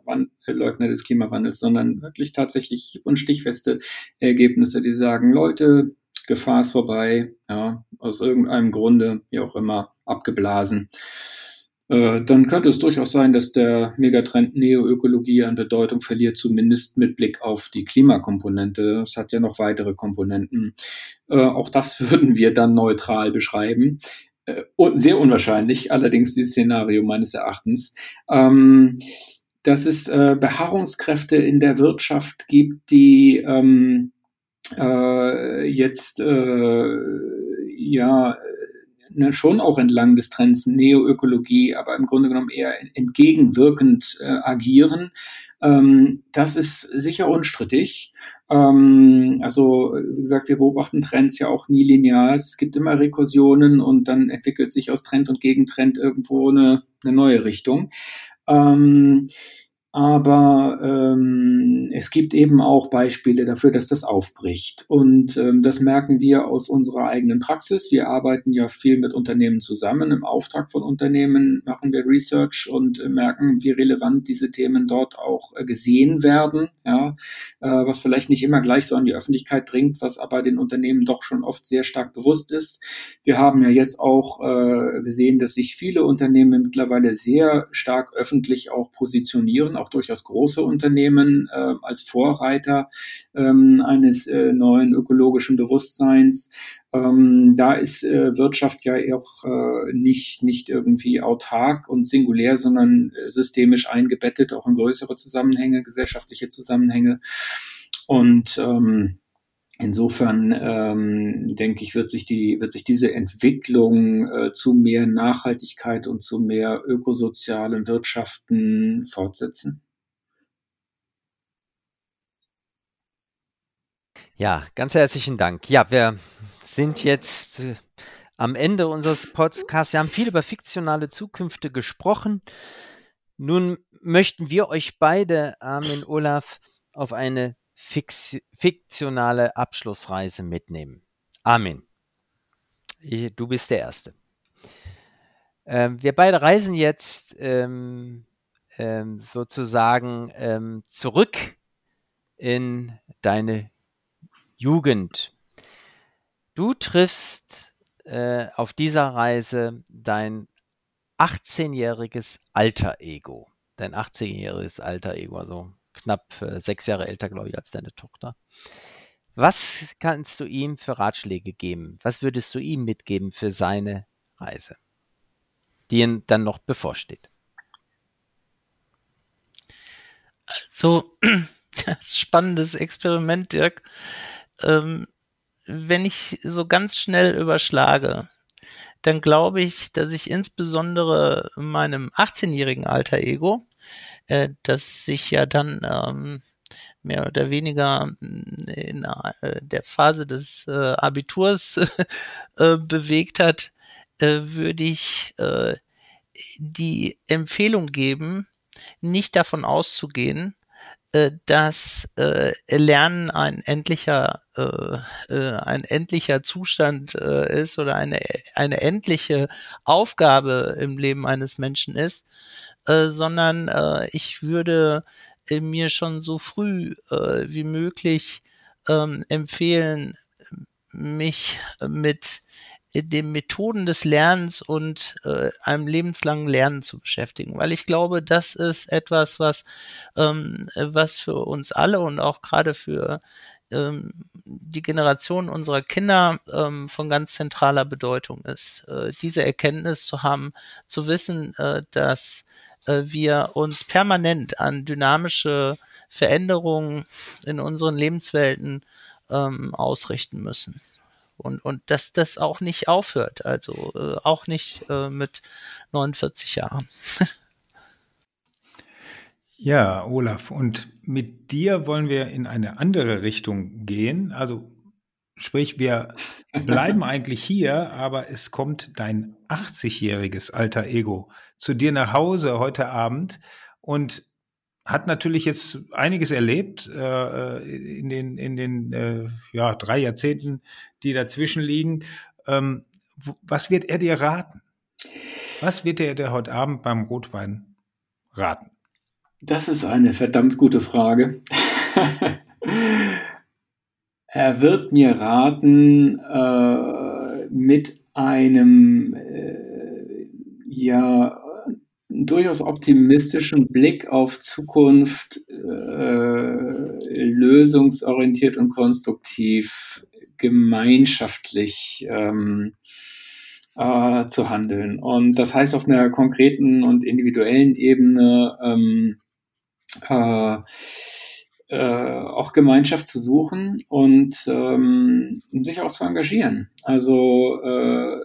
Leugner des Klimawandels, sondern wirklich tatsächlich hieb- und stichfeste Ergebnisse, die sagen, Leute, Gefahr ist vorbei, ja, aus irgendeinem Grunde, wie auch immer, abgeblasen. Äh, dann könnte es durchaus sein, dass der Megatrend Neoökologie an Bedeutung verliert, zumindest mit Blick auf die Klimakomponente. Es hat ja noch weitere Komponenten. Äh, auch das würden wir dann neutral beschreiben. Äh, sehr unwahrscheinlich, allerdings dieses Szenario meines Erachtens. Ähm, dass es Beharrungskräfte in der Wirtschaft gibt, die ähm, jetzt ja ne, schon auch entlang des Trends Neoökologie, aber im Grunde genommen eher entgegenwirkend äh, agieren. Ähm, das ist sicher unstrittig. Ähm, also, wie gesagt, wir beobachten Trends ja auch nie linear. Es gibt immer Rekursionen und dann entwickelt sich aus Trend und Gegentrend irgendwo eine, eine neue Richtung. Ähm, aber ähm, es gibt eben auch Beispiele dafür, dass das aufbricht. Und ähm, das merken wir aus unserer eigenen Praxis. Wir arbeiten ja viel mit Unternehmen zusammen. Im Auftrag von Unternehmen machen wir Research und äh, merken, wie relevant diese Themen dort auch äh, gesehen werden. Ja, äh, was vielleicht nicht immer gleich so an die Öffentlichkeit dringt, was aber den Unternehmen doch schon oft sehr stark bewusst ist. Wir haben ja jetzt auch äh, gesehen, dass sich viele Unternehmen mittlerweile sehr stark öffentlich auch positionieren auch durchaus große Unternehmen äh, als Vorreiter ähm, eines äh, neuen ökologischen Bewusstseins. Ähm, da ist äh, Wirtschaft ja auch äh, nicht, nicht irgendwie autark und singulär, sondern äh, systemisch eingebettet, auch in größere Zusammenhänge, gesellschaftliche Zusammenhänge. Und ähm, Insofern ähm, denke ich, wird sich die wird sich diese Entwicklung äh, zu mehr Nachhaltigkeit und zu mehr ökosozialen Wirtschaften fortsetzen. Ja, ganz herzlichen Dank. Ja, wir sind jetzt äh, am Ende unseres Podcasts. Wir haben viel über fiktionale Zukünfte gesprochen. Nun möchten wir euch beide, Armin Olaf, auf eine fiktionale Abschlussreise mitnehmen. Amen. Ich, du bist der Erste. Ähm, wir beide reisen jetzt ähm, ähm, sozusagen ähm, zurück in deine Jugend. Du triffst äh, auf dieser Reise dein 18-jähriges Alter Ego. Dein 18-jähriges Alter Ego, also knapp äh, sechs Jahre älter, glaube ich, als deine Tochter. Was kannst du ihm für Ratschläge geben? Was würdest du ihm mitgeben für seine Reise, die ihm dann noch bevorsteht? Also, spannendes Experiment, Dirk. Ähm, wenn ich so ganz schnell überschlage, dann glaube ich, dass ich insbesondere meinem 18-jährigen Alter Ego äh, das sich ja dann ähm, mehr oder weniger in äh, der Phase des äh, Abiturs äh, bewegt hat, äh, würde ich äh, die Empfehlung geben, nicht davon auszugehen, äh, dass äh, Lernen ein endlicher äh, äh, ein endlicher Zustand äh, ist oder eine eine endliche Aufgabe im Leben eines Menschen ist, äh, sondern äh, ich würde äh, mir schon so früh äh, wie möglich ähm, empfehlen, mich mit den Methoden des Lernens und äh, einem lebenslangen Lernen zu beschäftigen, weil ich glaube, das ist etwas, was ähm, was für uns alle und auch gerade für ähm, die Generation unserer Kinder ähm, von ganz zentraler Bedeutung ist. Äh, diese Erkenntnis zu haben, zu wissen, äh, dass wir uns permanent an dynamische Veränderungen in unseren Lebenswelten ähm, ausrichten müssen. Und, und dass das auch nicht aufhört, also äh, auch nicht äh, mit 49 Jahren. ja, Olaf, und mit dir wollen wir in eine andere Richtung gehen. Also sprich, wir bleiben eigentlich hier, aber es kommt dein 80-jähriges alter Ego zu dir nach Hause heute Abend und hat natürlich jetzt einiges erlebt äh, in den, in den äh, ja, drei Jahrzehnten, die dazwischen liegen. Ähm, was wird er dir raten? Was wird er dir heute Abend beim Rotwein raten? Das ist eine verdammt gute Frage. er wird mir raten, äh, mit einem äh, ja durchaus optimistischen Blick auf Zukunft, äh, lösungsorientiert und konstruktiv, gemeinschaftlich ähm, äh, zu handeln. Und das heißt auf einer konkreten und individuellen Ebene ähm, äh, äh, auch Gemeinschaft zu suchen und ähm, sich auch zu engagieren. Also äh,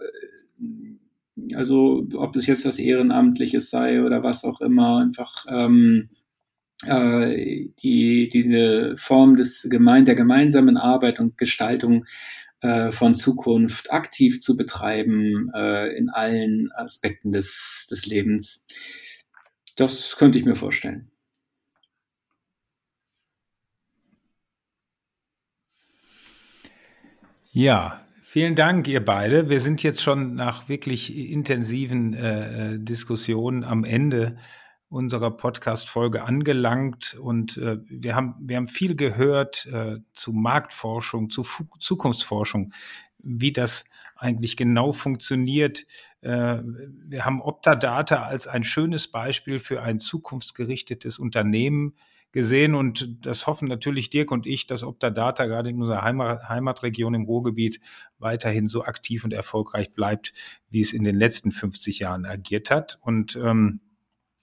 also ob es jetzt das Ehrenamtliches sei oder was auch immer, einfach ähm, äh, die, diese Form des gemein, der gemeinsamen Arbeit und Gestaltung äh, von Zukunft aktiv zu betreiben äh, in allen Aspekten des, des Lebens. Das könnte ich mir vorstellen. Ja, vielen Dank, ihr beide. Wir sind jetzt schon nach wirklich intensiven äh, äh Diskussionen am Ende unserer Podcast-Folge angelangt und äh, wir, haben, wir haben viel gehört äh, zu Marktforschung, zu Fu Zukunftsforschung, wie das eigentlich genau funktioniert. Äh, wir haben Optadata als ein schönes Beispiel für ein zukunftsgerichtetes Unternehmen gesehen und das hoffen natürlich Dirk und ich, dass Optadata gerade in unserer Heimat, Heimatregion im Ruhrgebiet weiterhin so aktiv und erfolgreich bleibt, wie es in den letzten 50 Jahren agiert hat. Und ähm,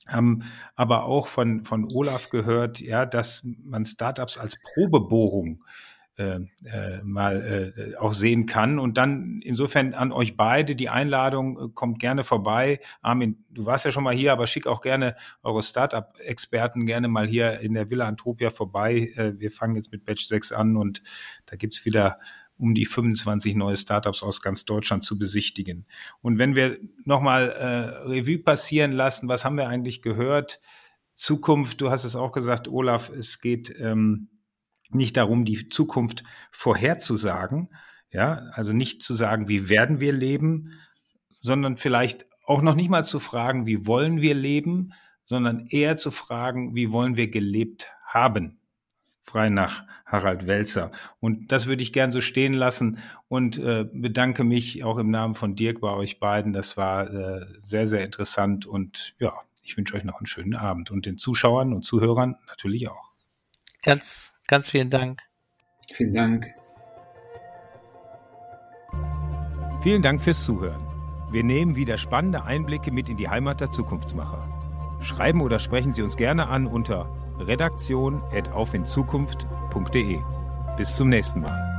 haben aber auch von, von Olaf gehört, ja, dass man Startups als Probebohrung äh, äh, mal äh, auch sehen kann. Und dann insofern an euch beide die Einladung, äh, kommt gerne vorbei. Armin, du warst ja schon mal hier, aber schick auch gerne eure Startup-Experten gerne mal hier in der Villa Antropia vorbei. Äh, wir fangen jetzt mit Batch 6 an und da gibt's wieder um die 25 neue Startups aus ganz Deutschland zu besichtigen. Und wenn wir nochmal äh, Revue passieren lassen, was haben wir eigentlich gehört? Zukunft, du hast es auch gesagt, Olaf, es geht ähm, nicht darum, die Zukunft vorherzusagen, ja, also nicht zu sagen, wie werden wir leben, sondern vielleicht auch noch nicht mal zu fragen, wie wollen wir leben, sondern eher zu fragen, wie wollen wir gelebt haben frei nach Harald Welzer. Und das würde ich gern so stehen lassen und äh, bedanke mich auch im Namen von Dirk bei euch beiden. Das war äh, sehr, sehr interessant und ja, ich wünsche euch noch einen schönen Abend und den Zuschauern und Zuhörern natürlich auch. Ganz, ganz vielen Dank. Vielen Dank. Vielen Dank fürs Zuhören. Wir nehmen wieder spannende Einblicke mit in die Heimat der Zukunftsmacher. Schreiben oder sprechen Sie uns gerne an unter redaktion.aufinzukunft.de. Bis zum nächsten Mal.